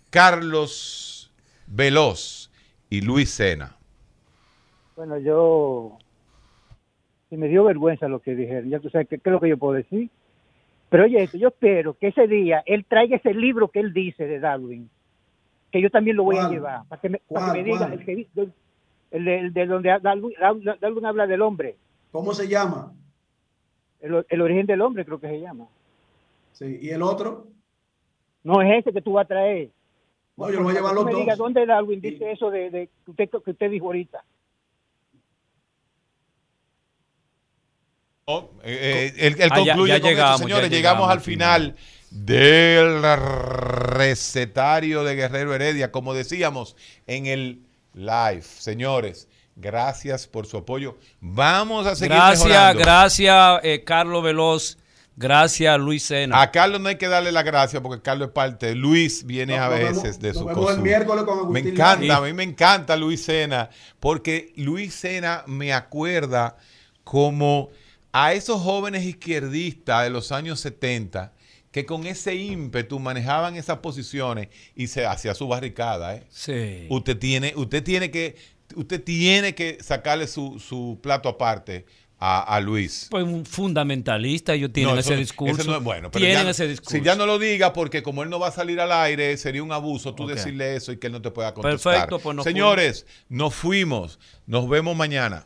Carlos Veloz y Luis Sena? Bueno, yo y me dio vergüenza lo que dijeron. Ya tú sabes qué, es lo que yo puedo decir. Pero oye, yo espero que ese día él traiga ese libro que él dice de Darwin, que yo también lo voy a llevar, para que me, para que me diga, el que, el de, donde Darwin habla del hombre. ¿Cómo se llama? El, origen del hombre creo que se llama. Sí, ¿y el otro? No es ese que tú vas a traer. No, yo lo voy a llevar los dos. Diga, ¿Dónde Darwin dice eso de, que, usted, que usted dijo ahorita? Oh, eh, eh, él, ah, concluye llegamos, señores, llegamos, al final del recetario de Guerrero Heredia, como decíamos en el live. Señores, gracias por su apoyo. Vamos a seguir Gracias, mejorando. gracias, eh, Carlos Veloz. Gracias, Luis Sena. A Carlos no hay que darle la gracia porque Carlos es parte. Luis viene a veces de su cosa. Me encanta, a mí me encanta Luis Sena porque Luis Sena me acuerda como a esos jóvenes izquierdistas de los años 70 que con ese ímpetu manejaban esas posiciones y se hacía su barricada. ¿eh? Sí. Usted tiene, usted tiene que, usted tiene que sacarle su, plato aparte a, Luis. Pues un fundamentalista, ellos tienen ese discurso. no es bueno, pero tienen ese discurso. Si ya no lo diga, porque como él no va a salir al aire, sería un abuso tú decirle eso y que él no te pueda contestar. Perfecto, pues nos Señores, nos fuimos. Nos vemos mañana.